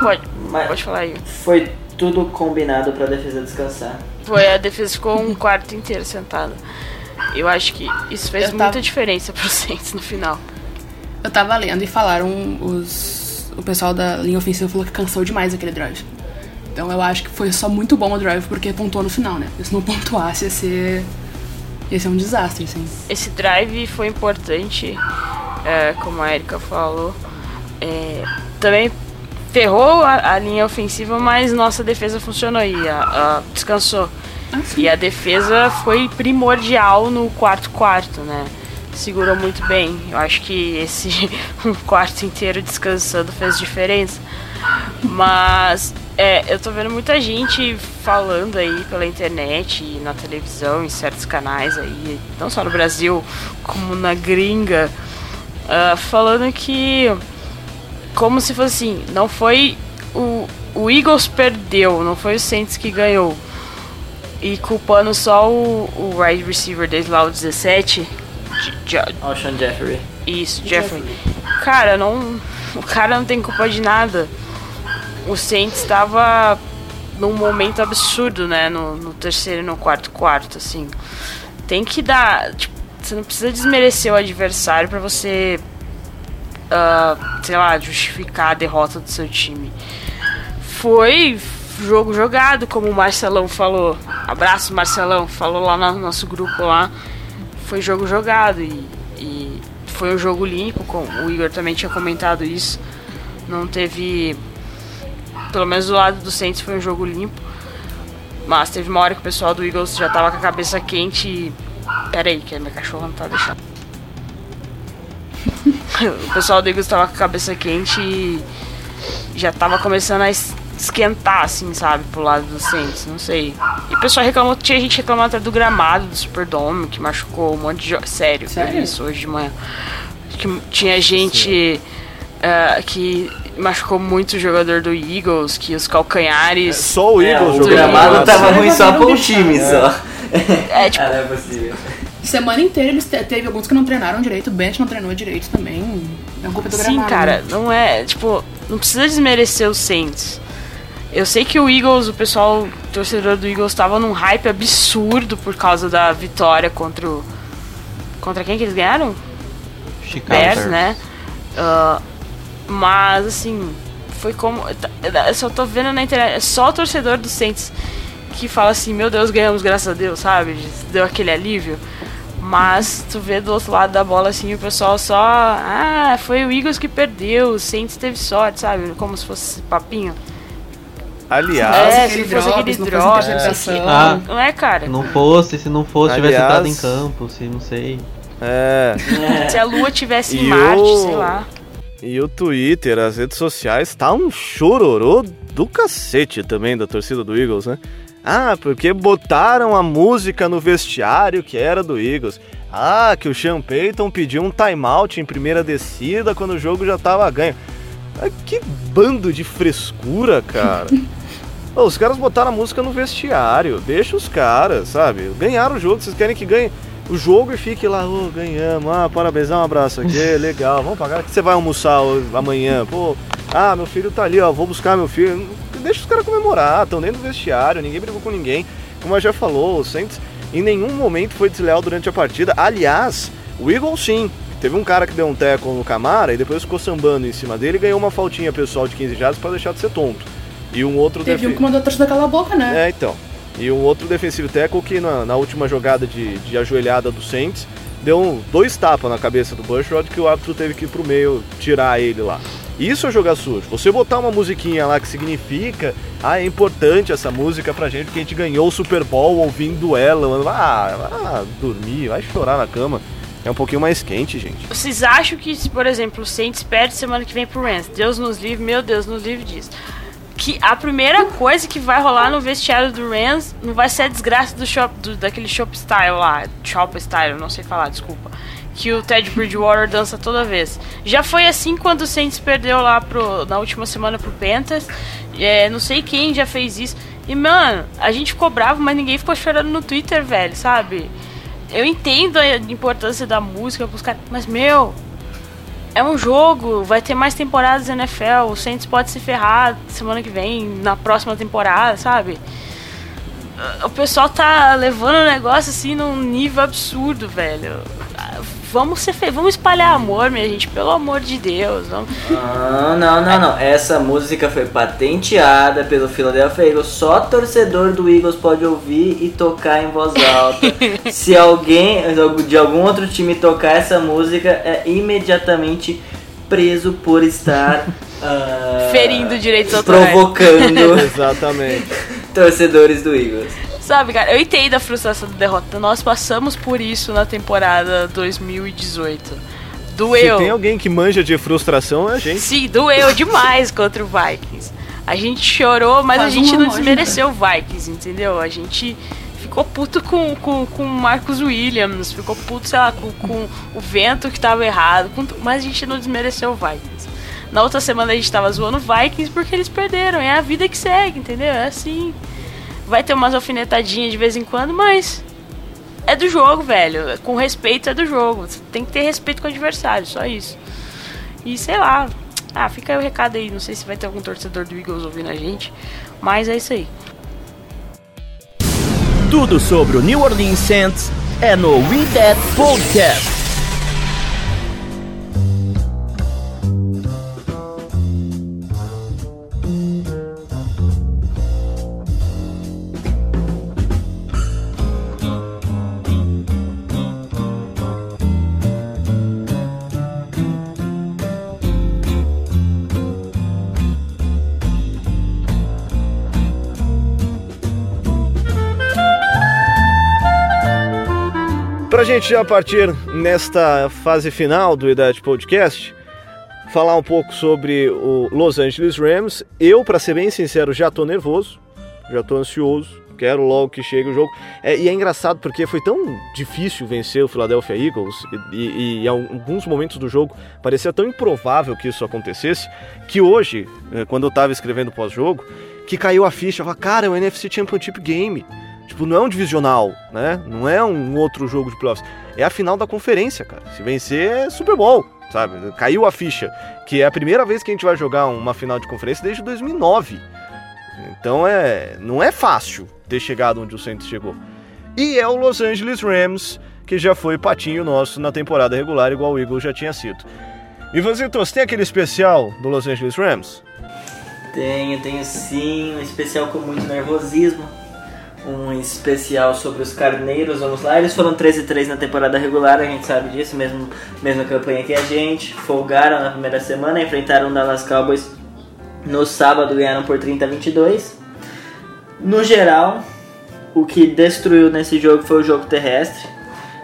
Pode, Mas pode falar aí. foi tudo combinado pra defesa descansar. Foi, a defesa ficou um quarto inteiro sentada. Eu acho que isso fez tava- muita diferença pro Saints no final. Eu tava lendo e falaram os. O pessoal da linha ofensiva falou que cansou demais aquele drive. Então eu acho que foi só muito bom o drive porque pontuou no final, né? Se não pontuasse ia ser. ia ser um desastre, assim. Esse drive foi importante, é, como a Erika falou. É, também ferrou a, a linha ofensiva, mas nossa defesa funcionou e a- a- descansou. E a defesa foi primordial no quarto quarto, né? Segurou muito bem. Eu acho que esse um [LAUGHS] quarto inteiro descansando fez diferença. Mas É, eu tô vendo muita gente falando aí pela internet e na televisão, em certos canais aí, não só no Brasil, como na gringa, uh, falando que como se fosse assim, não foi o, o Eagles perdeu, não foi o Saints que ganhou. E culpando só o, o wide receiver desde lá, o 17. Alshon Jeffrey. Isso, Jeffrey. Cara, não. O cara não tem culpa de nada. O Saints estava num momento absurdo, né? No, no terceiro e no quarto quarto, assim. Tem que dar. Tipo, você não precisa desmerecer o adversário para você. Uh, sei lá, justificar a derrota do seu time. Foi jogo jogado, como o Marcelão falou. Abraço, Marcelão. Falou lá no nosso grupo lá. Foi jogo jogado e, e foi um jogo limpo. Com, o Igor também tinha comentado isso. Não teve. Pelo menos do lado do Saints foi um jogo limpo. Mas teve uma hora que o pessoal do Eagles já tava com a cabeça quente e. Pera aí, que a minha cachorra não tá deixando. [LAUGHS] o pessoal do Eagles tava com a cabeça quente e já tava começando a esquentar, assim, sabe, pro lado do Saints, não sei. E o pessoal reclamou, tinha gente reclamando até do gramado do Superdome, que machucou um monte de sério, sério? isso hoje de manhã. Que tinha gente uh, que machucou muito o jogador do Eagles, que os calcanhares. É, só o Eagles, é, o gramado tava ruim só com o time, é. só. É, tipo. [LAUGHS] Ah, não é possível. Semana inteira eles teve alguns que não treinaram direito, o Bench não treinou direito também. É culpa do Sim, gramado. cara, né? não é. Tipo, não precisa desmerecer o Saints. Eu sei que o Eagles, o pessoal, o torcedor do Eagles, estava num hype absurdo por causa da vitória contra o. Contra quem que eles ganharam? Chicago. Bears, né? Uh, mas, assim, foi como. Eu só tô vendo na internet. É só o torcedor do Saints que fala assim: Meu Deus, ganhamos, graças a Deus, sabe? Deu aquele alívio. Mas tu vê do outro lado da bola assim, o pessoal só. Ah, foi o Eagles que perdeu, o Saints teve sorte, sabe? Como se fosse papinho. Aliás, é, se fosse aquele drop, interceptação. Ah. não é, cara? Não fosse, se não fosse, tivesse Aliás- entrado em campo, se não sei. é. Se a lua tivesse em Marte, o- sei lá. E o Twitter, as redes sociais, tá um chororô do cacete também da torcida do Eagles, né? Ah, porque botaram a música no vestiário que era do Eagles. Ah, que o Sean Payton pediu um timeout em primeira descida quando o jogo já tava ganho. Ah, que bando de frescura, cara. [LAUGHS] Ô, os caras botaram a música no vestiário. Deixa os caras, sabe? Ganharam o jogo, vocês querem que ganhe o jogo e fique lá, ô, ganhamos, ah, parabéns, dá um abraço aqui, [LAUGHS] legal, vamos pagar. Você vai almoçar amanhã? Pô, ah, meu filho tá ali, ó, vou buscar meu filho. Deixa os caras comemorar, estão dentro do vestiário, ninguém brigou com ninguém. Como a já falou, o Saints em nenhum momento foi desleal durante a partida. Aliás, o Eagles sim. Teve um cara que deu um teco no Camara e depois ficou sambando em cima dele e ganhou uma faltinha pessoal de 15 jardas para deixar de ser tonto. E um outro Teve um que mandou a torcida calar a boca, né? é, então. E um outro defensive tackle que na, na última jogada de, de ajoelhada do Saints deu um- dois tapas na cabeça do Bushrod que o árbitro teve que ir pro meio tirar ele lá. Isso é jogar sujo. Você botar uma musiquinha lá que significa, ah, é importante essa música pra gente porque a gente ganhou o Super Bowl ouvindo ela. mano. Ah, ah, dormir, vai chorar na cama. É um pouquinho mais quente, gente. Vocês acham que, se, por exemplo, o Saints perde semana que vem pro Rams? Deus nos livre, meu Deus, nos livre disso. Que a primeira coisa que vai rolar no vestiário do Rams não vai ser a desgraça do shop, do, daquele shop style lá. Shop style, não sei falar, desculpa. Que o Ted Bridgewater dança toda vez. Já foi assim quando o Saints perdeu lá pro, na última semana pro Panthers. É, não sei quem já fez isso. E, mano, a gente ficou bravo, mas ninguém ficou chorando no Twitter, velho, sabe? Eu entendo a importância da música pros caras, mas, meu, é um jogo, vai ter mais temporadas da NFL, o Saints pode se ferrar semana que vem, na próxima temporada, sabe? O pessoal tá levando o negócio assim num nível absurdo, velho. Vamos ser fe... vamos espalhar amor, minha gente, pelo amor de Deus. Vamos... Ah, não, não, não. Essa música foi patenteada pelo Philadelphia Eagles. Só torcedor do Eagles pode ouvir e tocar em voz alta. [LAUGHS] Se alguém de algum outro time tocar essa música, é imediatamente preso por estar [LAUGHS] ah, Ferindo direitos autorais. provocando [LAUGHS] Exatamente. torcedores do Eagles. Sabe, cara, eu entendo a frustração da derrota. Nós passamos por isso na temporada 2018. Se Doeu. tem alguém que manja de frustração, é a gente. Sim, doeu demais contra o Vikings. A gente chorou, mas Faz a gente não desmereceu o Vikings, entendeu? A gente ficou puto com com, com o Marcus Williams, ficou puto, sei lá, com, com o vento que tava errado, com mas a gente não desmereceu o Vikings. Na outra semana a gente tava zoando o Vikings porque eles perderam. É a vida que segue, entendeu? É assim. Vai ter umas alfinetadinhas de vez em quando, mas é do jogo, velho. Com respeito é do jogo. Tem que ter respeito com o adversário, só isso. E sei lá. Ah, fica aí o recado aí. Não sei se vai ter algum torcedor do Eagles ouvindo a gente. Mas é isso aí. Tudo sobre o New Orleans Saints é no We That Podcast. Gente já partir nesta fase final do Idade Podcast, falar um pouco sobre o Los Angeles Rams. Eu, pra ser bem sincero, já tô nervoso, já tô ansioso, quero logo que chegue o jogo. É, e é engraçado porque foi tão difícil vencer o Philadelphia Eagles e, e- e alguns momentos do jogo parecia tão improvável que isso acontecesse que hoje, eh, quando eu tava escrevendo pós-jogo, que caiu a ficha, eu falei, cara, é o NFC Championship Game. Tipo, não é um divisional, né? Não é um outro jogo de playoffs. É a final da conferência, cara. Se vencer, é Super Bowl, sabe? Caiu a ficha. Que é a primeira vez que a gente vai jogar uma final de conferência desde 2009. Então é, não é fácil ter chegado onde o Saints chegou. E é o Los Angeles Rams, que já foi patinho nosso na temporada regular, igual o Eagles já tinha sido. E você tem aquele especial do Los Angeles Rams? Tenho, tenho sim, um especial com muito nervosismo. Um especial sobre os carneiros, vamos lá. Eles foram 13 e 3 na temporada regular, a gente sabe disso, mesmo, mesma campanha que a gente. Folgaram na primeira semana, enfrentaram o Dallas Cowboys no sábado, ganharam por 30 a 22. No geral, o que destruiu nesse jogo foi o jogo terrestre.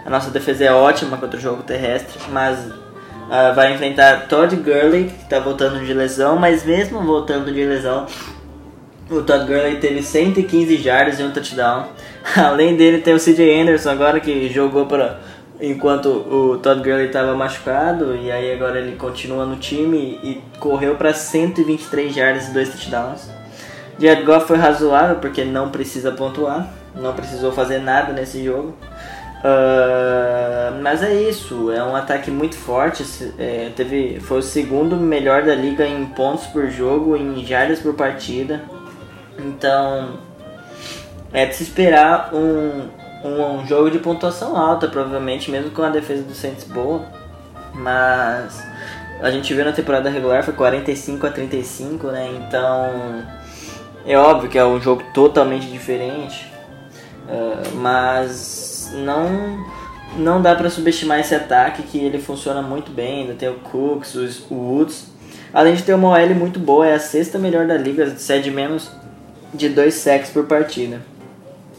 A nossa defesa é ótima contra o jogo terrestre, mas ah, vai enfrentar Todd Gurley, que está voltando de lesão, mas mesmo voltando de lesão, o Todd Gurley teve 115 jardas e um touchdown. [LAUGHS] Além dele tem o CJ Anderson agora que jogou para enquanto o Todd Gurley estava machucado e aí agora ele continua no time e correu para 123 jardas e dois touchdowns. Jared Goff foi razoável porque não precisa pontuar, não precisou fazer nada nesse jogo. Ah, mas é isso, é um ataque muito forte. é, teve, foi o segundo melhor da liga em pontos por jogo, em jardas por partida. Então é de se esperar um, um, um jogo de pontuação alta, provavelmente, mesmo com a defesa do Saints boa. Mas a gente viu na temporada regular foi 45 a 35, né? Então é óbvio que é um jogo totalmente diferente. Ah, mas não não dá para subestimar esse ataque que ele funciona muito bem. Ainda tem o Cooks, os- o Woods. Além de ter uma OL muito boa, é a sexta melhor da liga, cede menos de dois sacks por partida.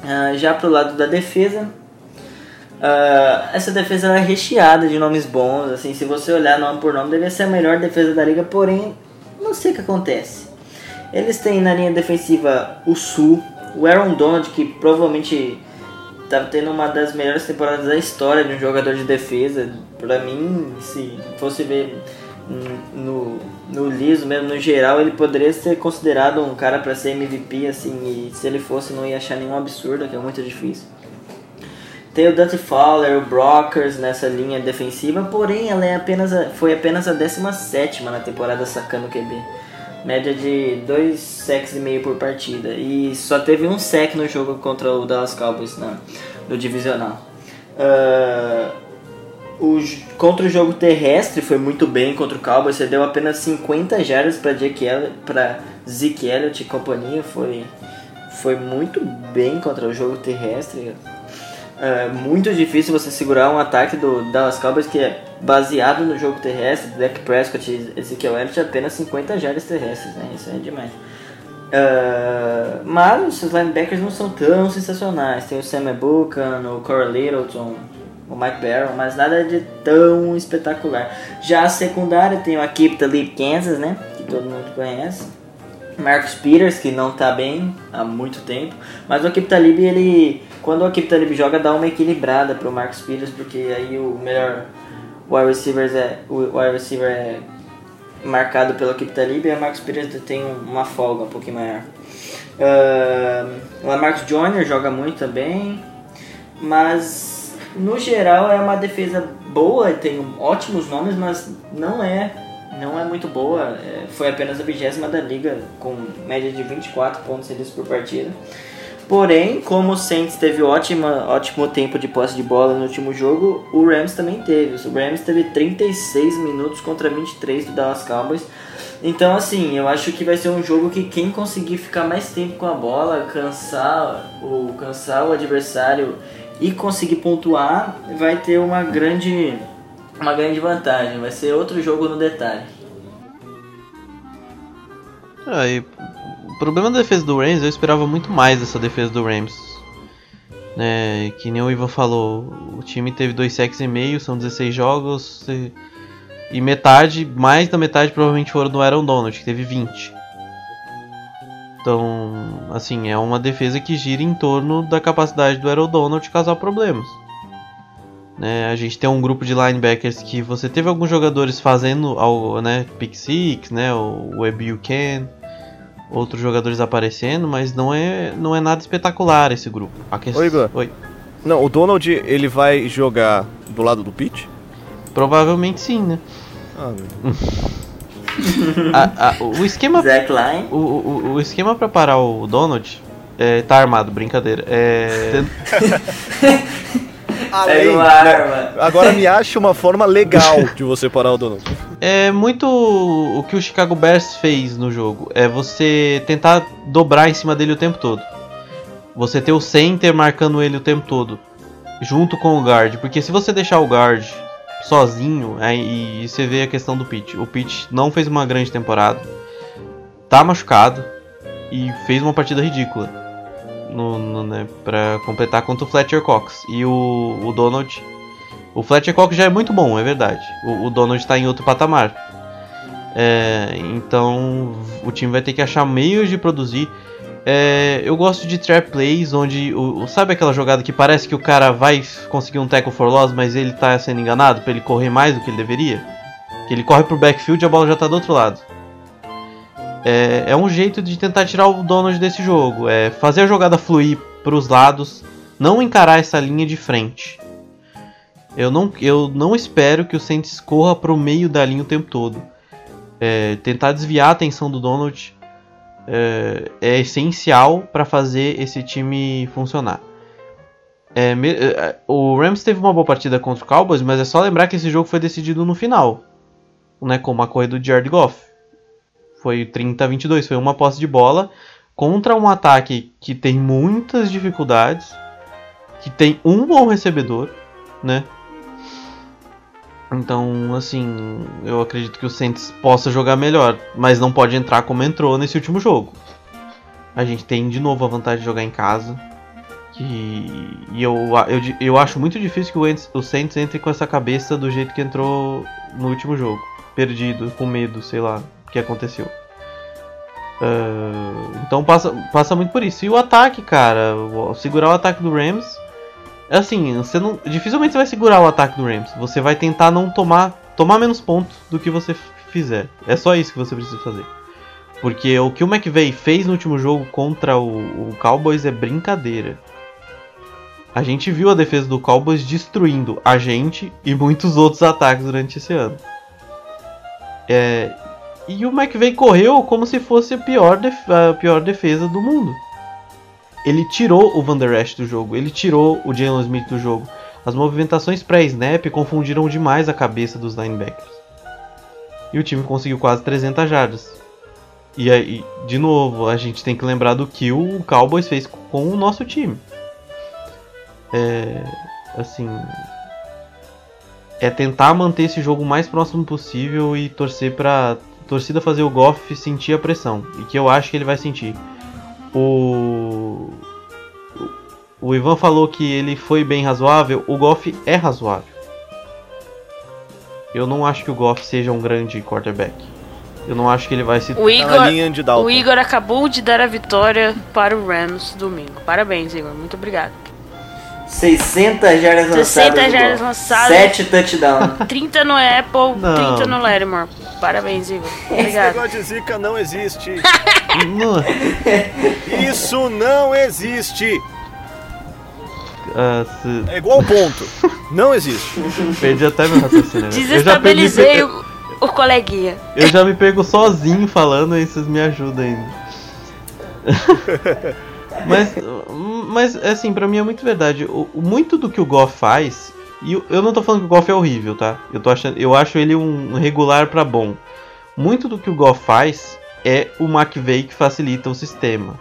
Ah, já pro lado da defesa, ah, essa defesa é recheada de nomes bons. Assim, se você olhar nome por nome, deve ser a melhor defesa da liga. Porém, não sei o que acontece. Eles têm na linha defensiva o Sul, o Aaron Donald, que provavelmente tá tendo uma das melhores temporadas da história de um jogador de defesa. Pra mim, se fosse ver no, no liso mesmo, no geral, ele poderia ser considerado um cara para ser MVP, assim, e se ele fosse não ia achar nenhum absurdo, que é muito difícil. Tem o Dante Fowler, o Brockers nessa linha defensiva, porém ela é apenas a- foi apenas a 17 na temporada sacando o QB. Média de 2 sacks e meio por partida. E só teve um sack no jogo contra o Dallas Cowboys na, no divisional. Ah, o, contra o jogo terrestre foi muito bem contra o Cowboys. Você deu apenas 50 jardas para Zeke Elliott e companhia. Foi, foi muito bem contra o jogo terrestre. É muito difícil você segurar um ataque do Dallas Cowboys que é baseado no jogo terrestre. Dak Prescott e Ezekiel Elliott apenas 50 jardas terrestres, né? Isso é demais. É, mas os linebackers não são tão sensacionais. Tem o Sam Ebukan, o Corey Littleton, o Mike Barron, mas nada de tão espetacular. Já a secundária tem o Akip Talib Kansas, né? Que todo mundo conhece. Marcus Peters, que não tá bem há muito tempo, mas o Akip Talib, ele, quando o Akip Talib joga, dá uma equilibrada pro Marcus Peters, porque aí o melhor wide receiver é, o wide receiver é marcado pelo Akip Talib e o Marcus Peters tem uma folga um pouquinho maior. Uh, o Lamarcus Joyner joga muito também, mas no geral é uma defesa boa, tem ótimos nomes, mas não é não é muito boa. É, foi apenas a vigésima da liga, com média de 24 pontos cedidos por partida. Porém, como o Saints teve ótima, ótimo tempo de posse de bola no último jogo, o Rams também teve. O Rams teve 36 minutos contra 23 do Dallas Cowboys. Então, assim, eu acho que vai ser um jogo que quem conseguir ficar mais tempo com a bola, cansar o, cansar o adversário e conseguir pontuar, vai ter uma grande uma grande vantagem. Vai ser outro jogo no detalhe. Aí, o problema da defesa do Rams, eu esperava muito mais dessa defesa do Rams. É, que nem o Ivan falou, o time teve dois sacks e meio, são 16 jogos. E, e metade, mais da metade provavelmente foram do Aaron Donald, que teve 20. Então, assim, é uma defesa que gira em torno da capacidade do Aaron Donald de causar problemas. Né, a gente tem um grupo de linebackers que você teve alguns jogadores fazendo algo, né, pick six, né, o Web Can, outros jogadores aparecendo, mas não é, não é nada espetacular esse grupo. A questão... Oi, Igor. Oi. Não, o Donald ele vai jogar do lado do pitch? Provavelmente sim, né? Ah, meu [LAUGHS] a, a, o esquema [LAUGHS] Line. O, o, o esquema para parar o Donald é, tá armado, brincadeira. É [LAUGHS] Além, né? Agora me acha uma forma legal de você parar o Donald. É muito o que o Chicago Bears fez no jogo. É você tentar dobrar em cima dele o tempo todo. Você ter o center marcando ele o tempo todo. Junto com o guard. Porque se você deixar o guard sozinho, aí, e você vê a questão do Pitt. O Pitt não fez uma grande temporada. Tá machucado. E fez uma partida ridícula no, no, né, para completar contra o Fletcher Cox. E o, o Donald. O Fletcher Cox já é muito bom, é verdade. O, o Donald está em outro patamar. É, então o time vai ter que achar meios de produzir. É, eu gosto de trap plays onde o, sabe aquela jogada que parece que o cara vai conseguir um tackle for loss, mas ele está sendo enganado para ele correr mais do que ele deveria. Que ele corre pro backfield e a bola já está do outro lado. É, é um jeito de tentar tirar o Donald desse jogo. É fazer a jogada fluir para os lados, não encarar essa linha de frente. Eu não, eu não espero que o Saints corra para o meio da linha o tempo todo. É, tentar desviar a atenção do Donald é, é essencial para fazer esse time funcionar. É, me, é, o Rams teve uma boa partida contra o Cowboys, mas é só lembrar que esse jogo foi decidido no final, né, com uma corrida do Jared Goff. Foi 30 a 22, foi uma posse de bola contra um ataque que tem muitas dificuldades, que tem um bom recebedor, né? Então, assim, eu acredito que o Saints possa jogar melhor, mas não pode entrar como entrou nesse último jogo. A gente tem de novo a vantagem de jogar em casa. E eu, eu, eu acho muito difícil que o, o Saints entre com essa cabeça do jeito que entrou no último jogo. Perdido, com medo, sei lá que aconteceu. Uh, então passa, passa muito por isso. E o ataque, cara, segurar o ataque do Rams. Assim, você não, dificilmente você vai segurar o ataque do Rams. Você vai tentar não tomar, tomar menos pontos do que você fizer. É só isso que você precisa fazer. Porque o que o McVeigh fez no último jogo contra o, o Cowboys é brincadeira. A gente viu a defesa do Cowboys destruindo a gente e muitos outros ataques durante esse ano. É, e o McVeigh correu como se fosse a pior, a pior defesa do mundo. Ele tirou o Van Der Esch do jogo, ele tirou o Jalen Smith do jogo. As movimentações pré-snap confundiram demais a cabeça dos linebackers. E o time conseguiu quase 300 jardas. E aí, de novo, a gente tem que lembrar do que o Cowboys fez com o nosso time. É. Assim. É tentar manter esse jogo o mais próximo possível e torcer para torcida fazer o Goff sentir a pressão. E que eu acho que ele vai sentir. O. O Ivan falou que ele foi bem razoável. O Goff é razoável. Eu não acho que o Goff seja um grande quarterback. Eu não acho que ele vai se. O Igor, o Igor acabou de dar a vitória para o Rams domingo. Parabéns, Igor. Muito obrigado. 600 jardas lançadas. 600 jardas lançadas. 7 touchdowns. [LAUGHS] 30 no Apple, Não. 30 no Lattimore. Parabéns, Igor. Esse Obrigado. negócio de zica não existe. [LAUGHS] Isso não existe. ah, se- É igual ponto. Não existe. Perdi até meu raciocínio. Eu já, perdi- Desestabilizei o, o coleguinha. eu já me pego sozinho falando e vocês me ajudam ainda. [LAUGHS] mas, mas, assim, pra mim é muito verdade. O, muito do que o Goff faz, e eu, não tô falando que o Goff é horrível, tá? Eu, tô achando, eu acho ele um regular pra bom. Muito do que o Goff faz é o McVeigh que facilita o sistema.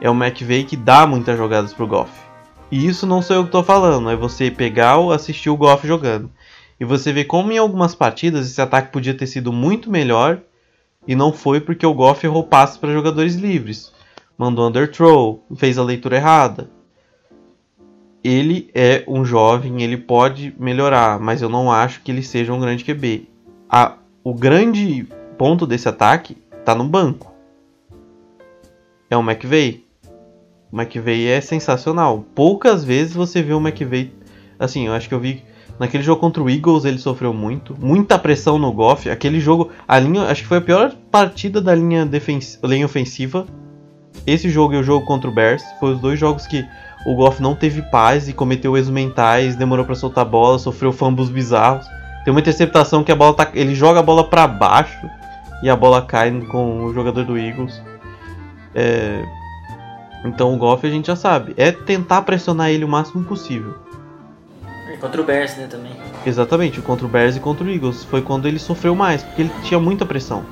É o McVeigh que dá muitas jogadas pro Goff. E isso não sou eu que tô falando, é você pegar ou assistir o Goff jogando. E você vê como em algumas partidas esse ataque podia ter sido muito melhor e não foi porque o Goff errou passes para jogadores livres. Mandou underthrow, fez a leitura errada. Ele é um jovem, ele pode melhorar, mas eu não acho que ele seja um grande QB. A- o grande ponto desse ataque tá no banco. É o McVeigh. O McVeigh é sensacional. Poucas vezes você vê o McVeigh. Assim, eu acho que eu vi. Naquele jogo contra o Eagles ele sofreu muito. Muita pressão no Goff. Aquele jogo. A linha. Acho que foi a pior partida da linha, defens, linha ofensiva. Esse jogo e o jogo contra o Bears. Foi os dois jogos que o Goff não teve paz e cometeu erros mentais. Demorou pra soltar a bola. Sofreu fumbles bizarros. Tem uma interceptação que a bola tá. Ele joga a bola pra baixo. E a bola cai com o jogador do Eagles. É, então o Goff a gente já sabe. É tentar pressionar ele o máximo possível. Contra o Bears, né, também. Exatamente, contra o Bears e contra o Eagles. Foi quando ele sofreu mais, porque ele tinha muita pressão.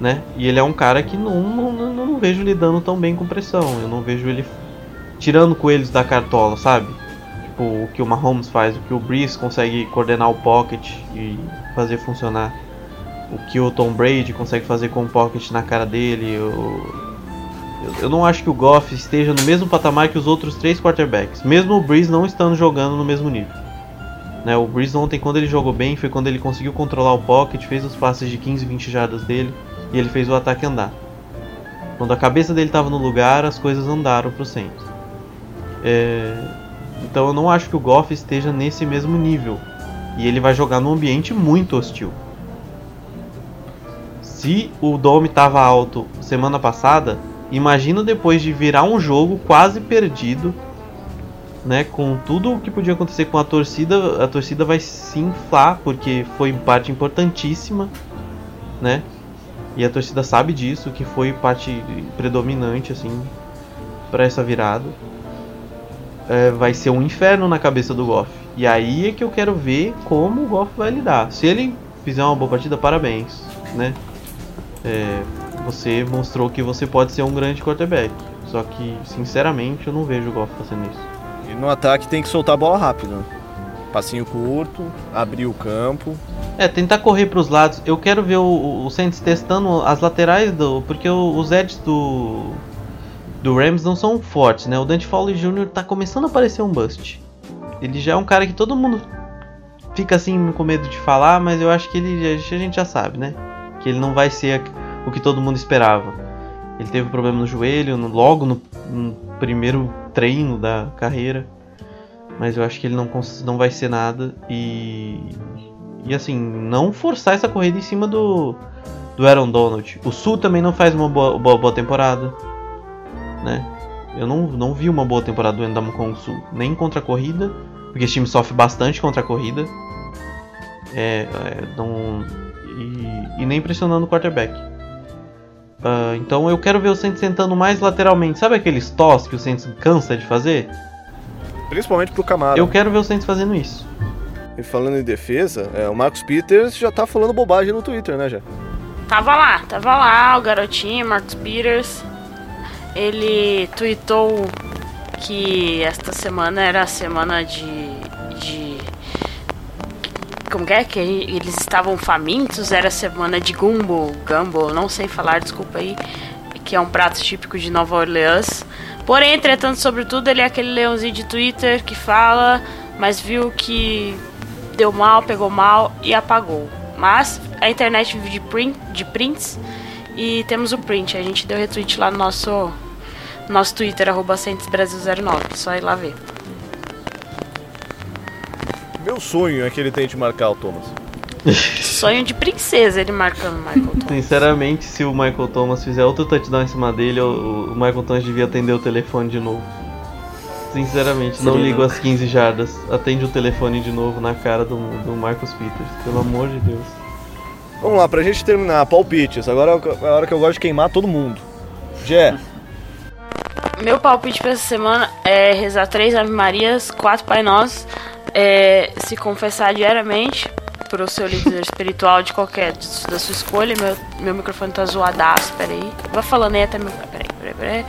Né? E ele é um cara que não, não, não, não vejo lidando tão bem com pressão. Eu não vejo ele tirando coelhos da cartola, sabe? Tipo, o que o Mahomes faz, o que o Breeze consegue coordenar o pocket e fazer funcionar. O que o Tom Brady consegue fazer com o pocket na cara dele. Eu, eu, eu não acho que o Goff esteja no mesmo patamar que os outros três quarterbacks. Mesmo o Breeze não estando jogando no mesmo nível. Né, o Breeze ontem, quando ele jogou bem, foi quando ele conseguiu controlar o pocket, fez os passes de 15, 20 jardas dele e ele fez o ataque andar. Quando a cabeça dele estava no lugar, as coisas andaram pro Saints. É, então eu não acho que o Goff esteja nesse mesmo nível. E ele vai jogar num ambiente muito hostil. Se o Dome estava alto semana passada, imagina depois de virar um jogo quase perdido, né, com tudo o que podia acontecer com a torcida, a torcida vai se inflar porque foi parte importantíssima, né? E a torcida sabe disso, que foi parte predominante assim para essa virada. É, vai ser um inferno na cabeça do Goff. E aí é que eu quero ver como o Goff vai lidar. Se ele fizer uma boa partida, parabéns, né? É, você mostrou que você pode ser um grande quarterback. Só que, sinceramente, eu não vejo o Goff fazendo isso. E no ataque tem que soltar a bola rápido. Passinho curto, abrir o campo. É, tentar correr para os lados. Eu quero ver o, o Saints testando as laterais do. Porque o, os edges do. Do Rams não são fortes, né? O Dante Fowler Jr. tá começando a parecer um bust. Ele já é um cara que todo mundo fica assim com medo de falar, mas eu acho que ele a gente já sabe, né? Que ele não vai ser o que todo mundo esperava. Ele teve um problema no joelho, no, logo no, no primeiro treino da carreira. Mas eu acho que ele não, não vai ser nada. E. E assim, não forçar essa corrida em cima do. Do Aaron Donald. O Sul também não faz uma boa, boa, boa temporada. Né? Eu não, não vi uma boa temporada do Endam com o Sul. Nem contra a corrida. Porque esse time sofre bastante contra a corrida. É, é, não, e, e nem pressionando o quarterback. Ah, então eu quero ver o Saints sentando mais lateralmente. Sabe aqueles toss que o Saints cansa de fazer? Principalmente pro Camaro. Eu quero ver o Saints fazendo isso. E falando em defesa, é, o Marcos Peters já tá falando bobagem no Twitter, né, já? Tava lá, tava lá o garotinho, Marcus Peters. Ele tweetou que esta semana era a semana de. de. Como que é? Que eles estavam famintos, era a semana de gumbo, gumbo, não sei falar, desculpa aí. Que é um prato típico de Nova Orleans. Porém, entretanto, sobretudo, ele é aquele leãozinho de Twitter que fala, mas viu que deu mal, pegou mal e apagou. Mas a internet vive de, print, de prints e temos o print. A gente deu retweet lá no nosso, nosso Twitter, arroba Brasil09. Só ir lá ver. Meu sonho é que ele tente marcar o Thomas. [LAUGHS] Sonho de princesa ele marcando o Michael Thomas. Sinceramente, se o Michael Thomas fizer outro touchdown em cima dele, o, o Michael Thomas devia atender o telefone de novo. Sinceramente, não ligo louco. as 15 jardas. Atende o telefone de novo na cara do, do Marcus Peters. Pelo amor de Deus. Vamos lá, pra gente terminar, palpites. Agora é a hora que eu gosto de queimar todo mundo. Jé, Meu palpite pra essa semana é rezar três Ave Marias, quatro Pai Nossos, é, se confessar diariamente pro seu líder espiritual de qualquer da sua escolha. Meu, meu microfone tá zoadaço, peraí. Vai falando aí até meu. Peraí, peraí, peraí.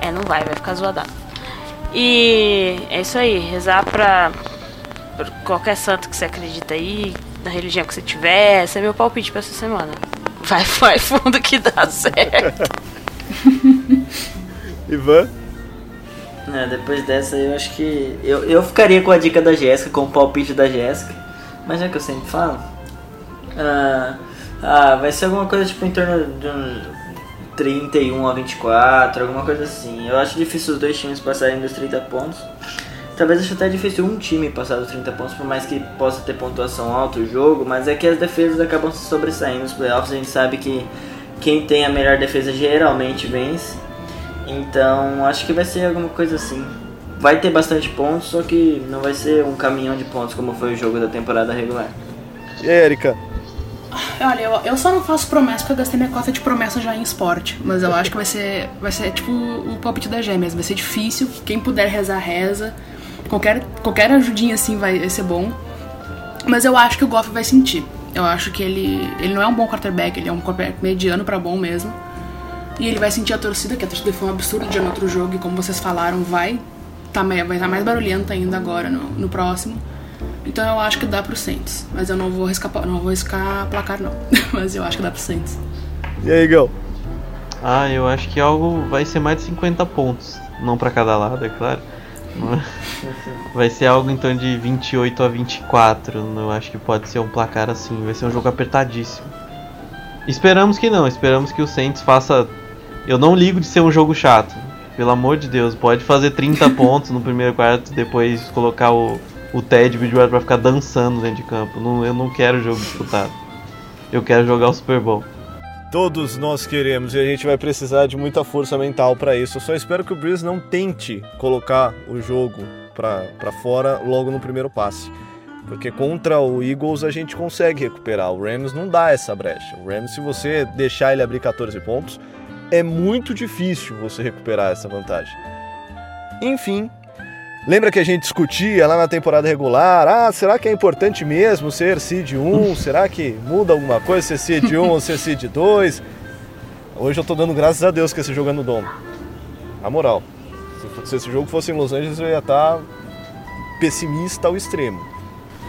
É, não vai, vai ficar zoadaço. E é isso aí, rezar pra, pra qualquer santo que você acredita aí, na religião que você tiver. Esse é meu palpite pra essa semana. Vai, vai fundo que dá certo. [LAUGHS] Ivan. É, depois dessa eu acho que. Eu, eu ficaria com a dica da Jéssica, com o palpite da Jéssica. Mas é que eu sempre falo. Ah, ah, vai ser alguma coisa tipo em torno de um 31 a 24, alguma coisa assim. Eu acho difícil os dois times passarem dos 30 pontos. Talvez acho até difícil um time passar dos 30 pontos, por mais que possa ter pontuação alta o jogo, mas é que as defesas acabam se sobressaindo nos playoffs. A gente sabe que quem tem a melhor defesa geralmente vence. Então acho que vai ser alguma coisa assim. Vai ter bastante pontos, só que não vai ser um caminhão de pontos como foi o jogo da temporada regular. E aí, Erika? Olha, eu, eu só não faço promessa porque eu gastei minha cota de promessa já em esporte. Mas eu acho que vai ser, vai ser tipo o palpite das gêmeas. Vai ser difícil. Quem puder rezar, reza. Qualquer, qualquer ajudinha assim vai, vai ser bom. Mas eu acho que o Goff vai sentir. Eu acho que ele, ele não é um bom quarterback, ele é um quarterback mediano pra bom mesmo. E ele vai sentir a torcida, que a torcida foi um absurdo de no outro jogo, e como vocês falaram, vai tá, vai estar mais barulhenta ainda agora no, no próximo. Então eu acho que dá pro Saints. Mas eu não vou riscar, pa- não vou riscar placar não. [LAUGHS] mas eu acho que dá pro Saints. E aí, Gão? Ah, eu acho que algo vai ser mais de 50 pontos. Não pra cada lado, é claro. [LAUGHS] Vai ser algo em torno de 28 a 24. Eu acho que pode ser um placar assim. Vai ser um jogo apertadíssimo. Esperamos que não. Esperamos que o Saints faça. Eu não ligo de ser um jogo chato. Pelo amor de Deus, pode fazer 30 [LAUGHS] pontos no primeiro quarto, depois colocar o, o Ted Bridgewater pra ficar dançando dentro de campo. Não, eu não quero jogo disputado. Eu quero jogar o Super Bowl. Todos nós queremos e a gente vai precisar de muita força mental pra isso. Eu só espero que o Breeze não tente colocar o jogo pra pra fora logo no primeiro passe. Porque contra o Eagles a gente consegue recuperar. O Rams não dá essa brecha. O Rams, se você deixar ele abrir 14 pontos, é muito difícil você recuperar essa vantagem. Enfim, lembra que a gente discutia lá na temporada regular? Ah, será que é importante mesmo ser seed 1? [LAUGHS] será que muda alguma coisa ser seed 1 ou ser seed 2? Hoje eu tô dando graças a Deus que esse jogo é no domo. Na moral, se esse jogo fosse em Los Angeles eu ia estar pessimista ao extremo.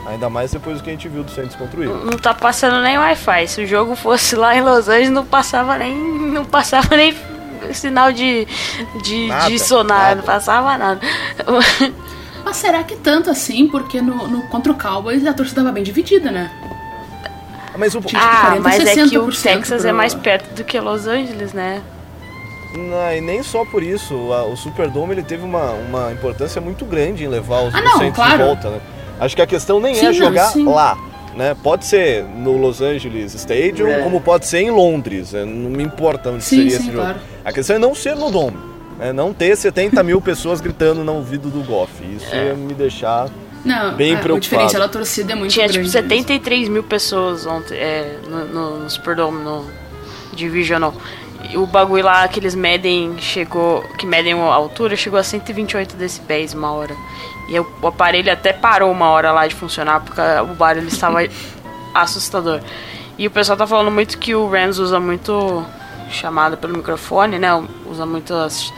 Ainda mais depois do que a gente viu do Saints contra o Eagles. Não tá passando nem Wi-Fi. Se o jogo fosse lá em Los Angeles, não passava nem. Não passava nem sinal de, de, Nada, de sonar, nada. não passava nada. Mas será que tanto assim? Porque no, no- contra o Cowboys a torcida tava bem dividida, né? Mas o, Tipo, ah, 40, mas é que o 60% Texas é pro- mais perto do que Los Angeles, né? Não, e nem só por isso, a- o Superdome ele teve uma, uma importância muito grande em levar os, Ah, não, Saints claro. de volta, né? Acho que a questão nem Sim, é jogar sim. lá, né? Pode ser no Los Angeles Stadium, É. como pode ser em Londres, não me importa onde Sim, seria sim, esse jogo. claro. A questão é não ser no Dome, né? não ter 70 mil pessoas gritando no ouvido do Goff. Isso É. ia me deixar... Não, Bem é, preocupado. o diferencial da torcida é muito Tinha grande. tipo 73 mil pessoas ontem é, no, no, no Superdome, no Divisional. O bagulho lá que eles medem chegou. Que medem a altura chegou a 128 decibéis uma hora. E o, o aparelho até parou uma hora lá de funcionar porque o barulho estava [LAUGHS] assustador. E o pessoal tá falando muito que o Rams usa muito chamada pelo microfone, né? Usa muito as.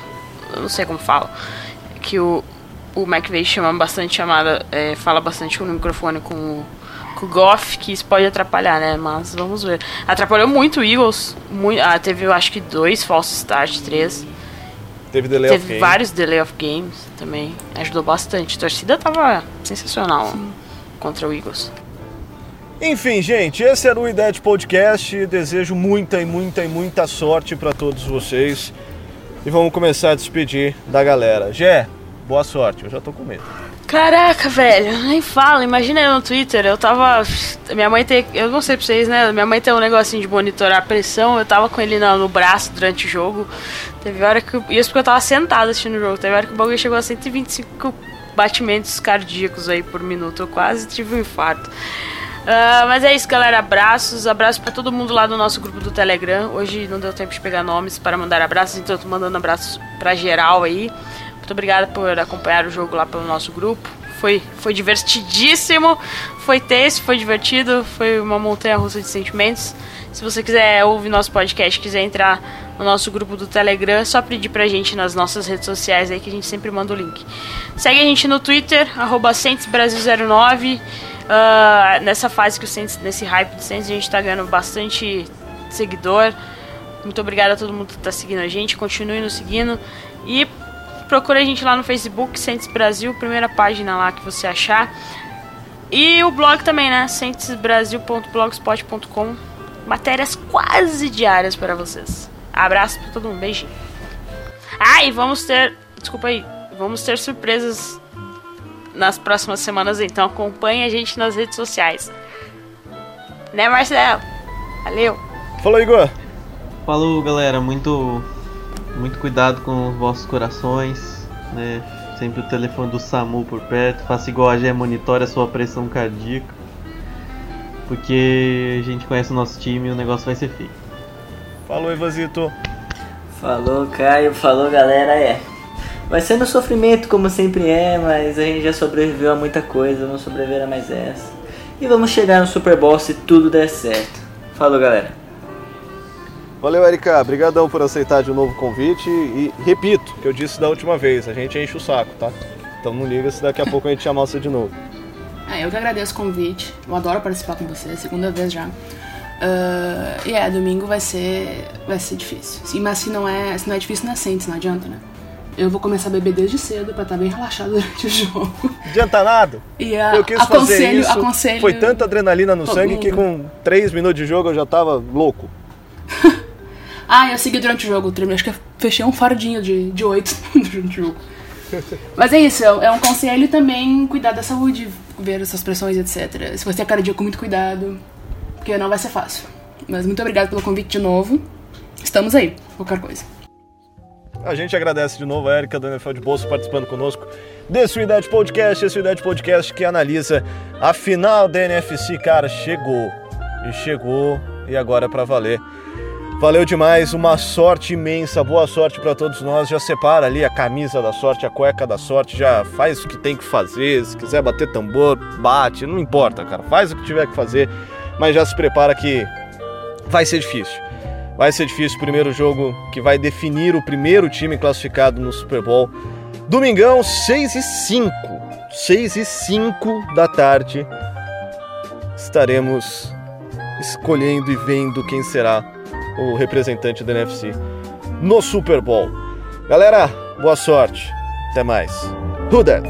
Eu não sei como fala. Que o, o McVeigh chama bastante chamada, é, fala bastante no microfone com o, com o Goff, que isso pode atrapalhar, né? Mas vamos ver. Atrapalhou muito o Eagles. Muito, ah, teve, eu acho que dois falsos start, três. Teve delay of teve game. vários delay of games também. Ajudou bastante. A torcida tava sensacional contra o Eagles. Enfim, gente, esse era o IDET Podcast. Desejo muita e muita e muita sorte para todos vocês. E vamos começar a despedir da galera. Gé, boa sorte, eu já tô com medo. Caraca, velho, nem fala. Imagina eu no Twitter, eu tava. Minha mãe tem. Eu não sei pra vocês, né? Minha mãe tem um negocinho de monitorar a pressão. Eu tava com ele no, braço durante o jogo. Teve hora que. Isso porque eu tava sentado assistindo o jogo. Teve hora que o bagulho chegou a 125 batimentos cardíacos aí por minuto. Eu quase tive um infarto. Uh, mas é isso, galera. Abraços. Abraços para todo mundo lá do nosso grupo do Telegram. Hoje não deu tempo de pegar nomes para mandar abraços, então eu tô mandando abraços pra geral aí. Muito obrigada por acompanhar o jogo lá pelo nosso grupo. Foi, foi divertidíssimo, foi tenso, foi divertido, foi uma montanha russa de sentimentos. Se você quiser ouvir nosso podcast, quiser entrar no nosso grupo do Telegram, é só pedir pra gente nas nossas redes sociais aí que a gente sempre manda o link. Segue a gente no Twitter, Brasil09. Uh, nessa fase que o Saints, nesse hype do Saints, a gente tá ganhando bastante seguidor. Muito obrigada a todo mundo que tá seguindo a gente. Continue nos seguindo. E procura a gente lá no Facebook, Saints Brasil, primeira página lá que você achar. E o blog também, né? centesbrasil.blogspot.com. Matérias quase diárias para vocês. Abraço para todo mundo, beijinho. Ah, e vamos ter. Desculpa aí. Vamos ter surpresas nas próximas semanas, então acompanhe a gente nas redes sociais. Né, Marcelo? Valeu! Falou, Igor! Falou, galera. Muito, muito cuidado com os vossos corações, né? Sempre o telefone do SAMU por perto. Faça igual a Gé, monitore a sua pressão cardíaca. Porque a gente conhece o nosso time e o negócio vai ser feio. Falou, Evazito! Falou, Caio. Falou, galera. É, Vai ser no sofrimento, como sempre é, mas a gente já sobreviveu a muita coisa, vamos sobreviver a mais essa. E vamos chegar no Super Bowl se tudo der certo. Falou, galera. Valeu, Erika. Obrigadão por aceitar de novo o convite. E repito, que eu disse da última vez, a gente enche o saco, tá? Então não liga se daqui a pouco a gente chamar você de novo. É, eu que agradeço o convite. Eu adoro participar com você, segunda vez já. Uh, e é, domingo vai ser, vai ser difícil. Mas se não é, se não é difícil, não é Saints, não adianta, né? eu vou começar a beber desde cedo pra estar tá bem relaxado [LAUGHS] durante o jogo. Adianta nada. E a, eu quis aconselho, fazer isso. Aconselho Foi tanta adrenalina no sangue mundo. que com 3 minutos de jogo eu já tava louco. [LAUGHS] ah, eu segui durante o jogo. Acho que fechei um fardinho de, de 8 [LAUGHS] durante o jogo. Mas é isso, é um conselho também cuidar da saúde, ver essas pressões, etc. Se você é cardíaco, muito cuidado, porque não vai ser fácil. Mas muito obrigado pelo convite de novo. Estamos aí, qualquer coisa. A gente agradece de novo a Erika do NFL de Bolsa participando conosco desse Unidade Podcast, esse Unidade Podcast que analisa a final da NFC. Cara, chegou. E chegou e agora é para valer. Valeu demais, uma sorte imensa, boa sorte para todos nós. Já separa ali a camisa da sorte, a cueca da sorte, já faz o que tem que fazer. Se quiser bater tambor, bate, não importa, cara. Faz o que tiver que fazer, mas já se prepara que vai ser difícil. Vai ser difícil o primeiro jogo que vai definir o primeiro time classificado no Super Bowl. Domingão, 6 e 5. 6 e 5 da tarde. Estaremos escolhendo e vendo quem será o representante da NFC no Super Bowl. Galera, boa sorte. Até mais. Who that?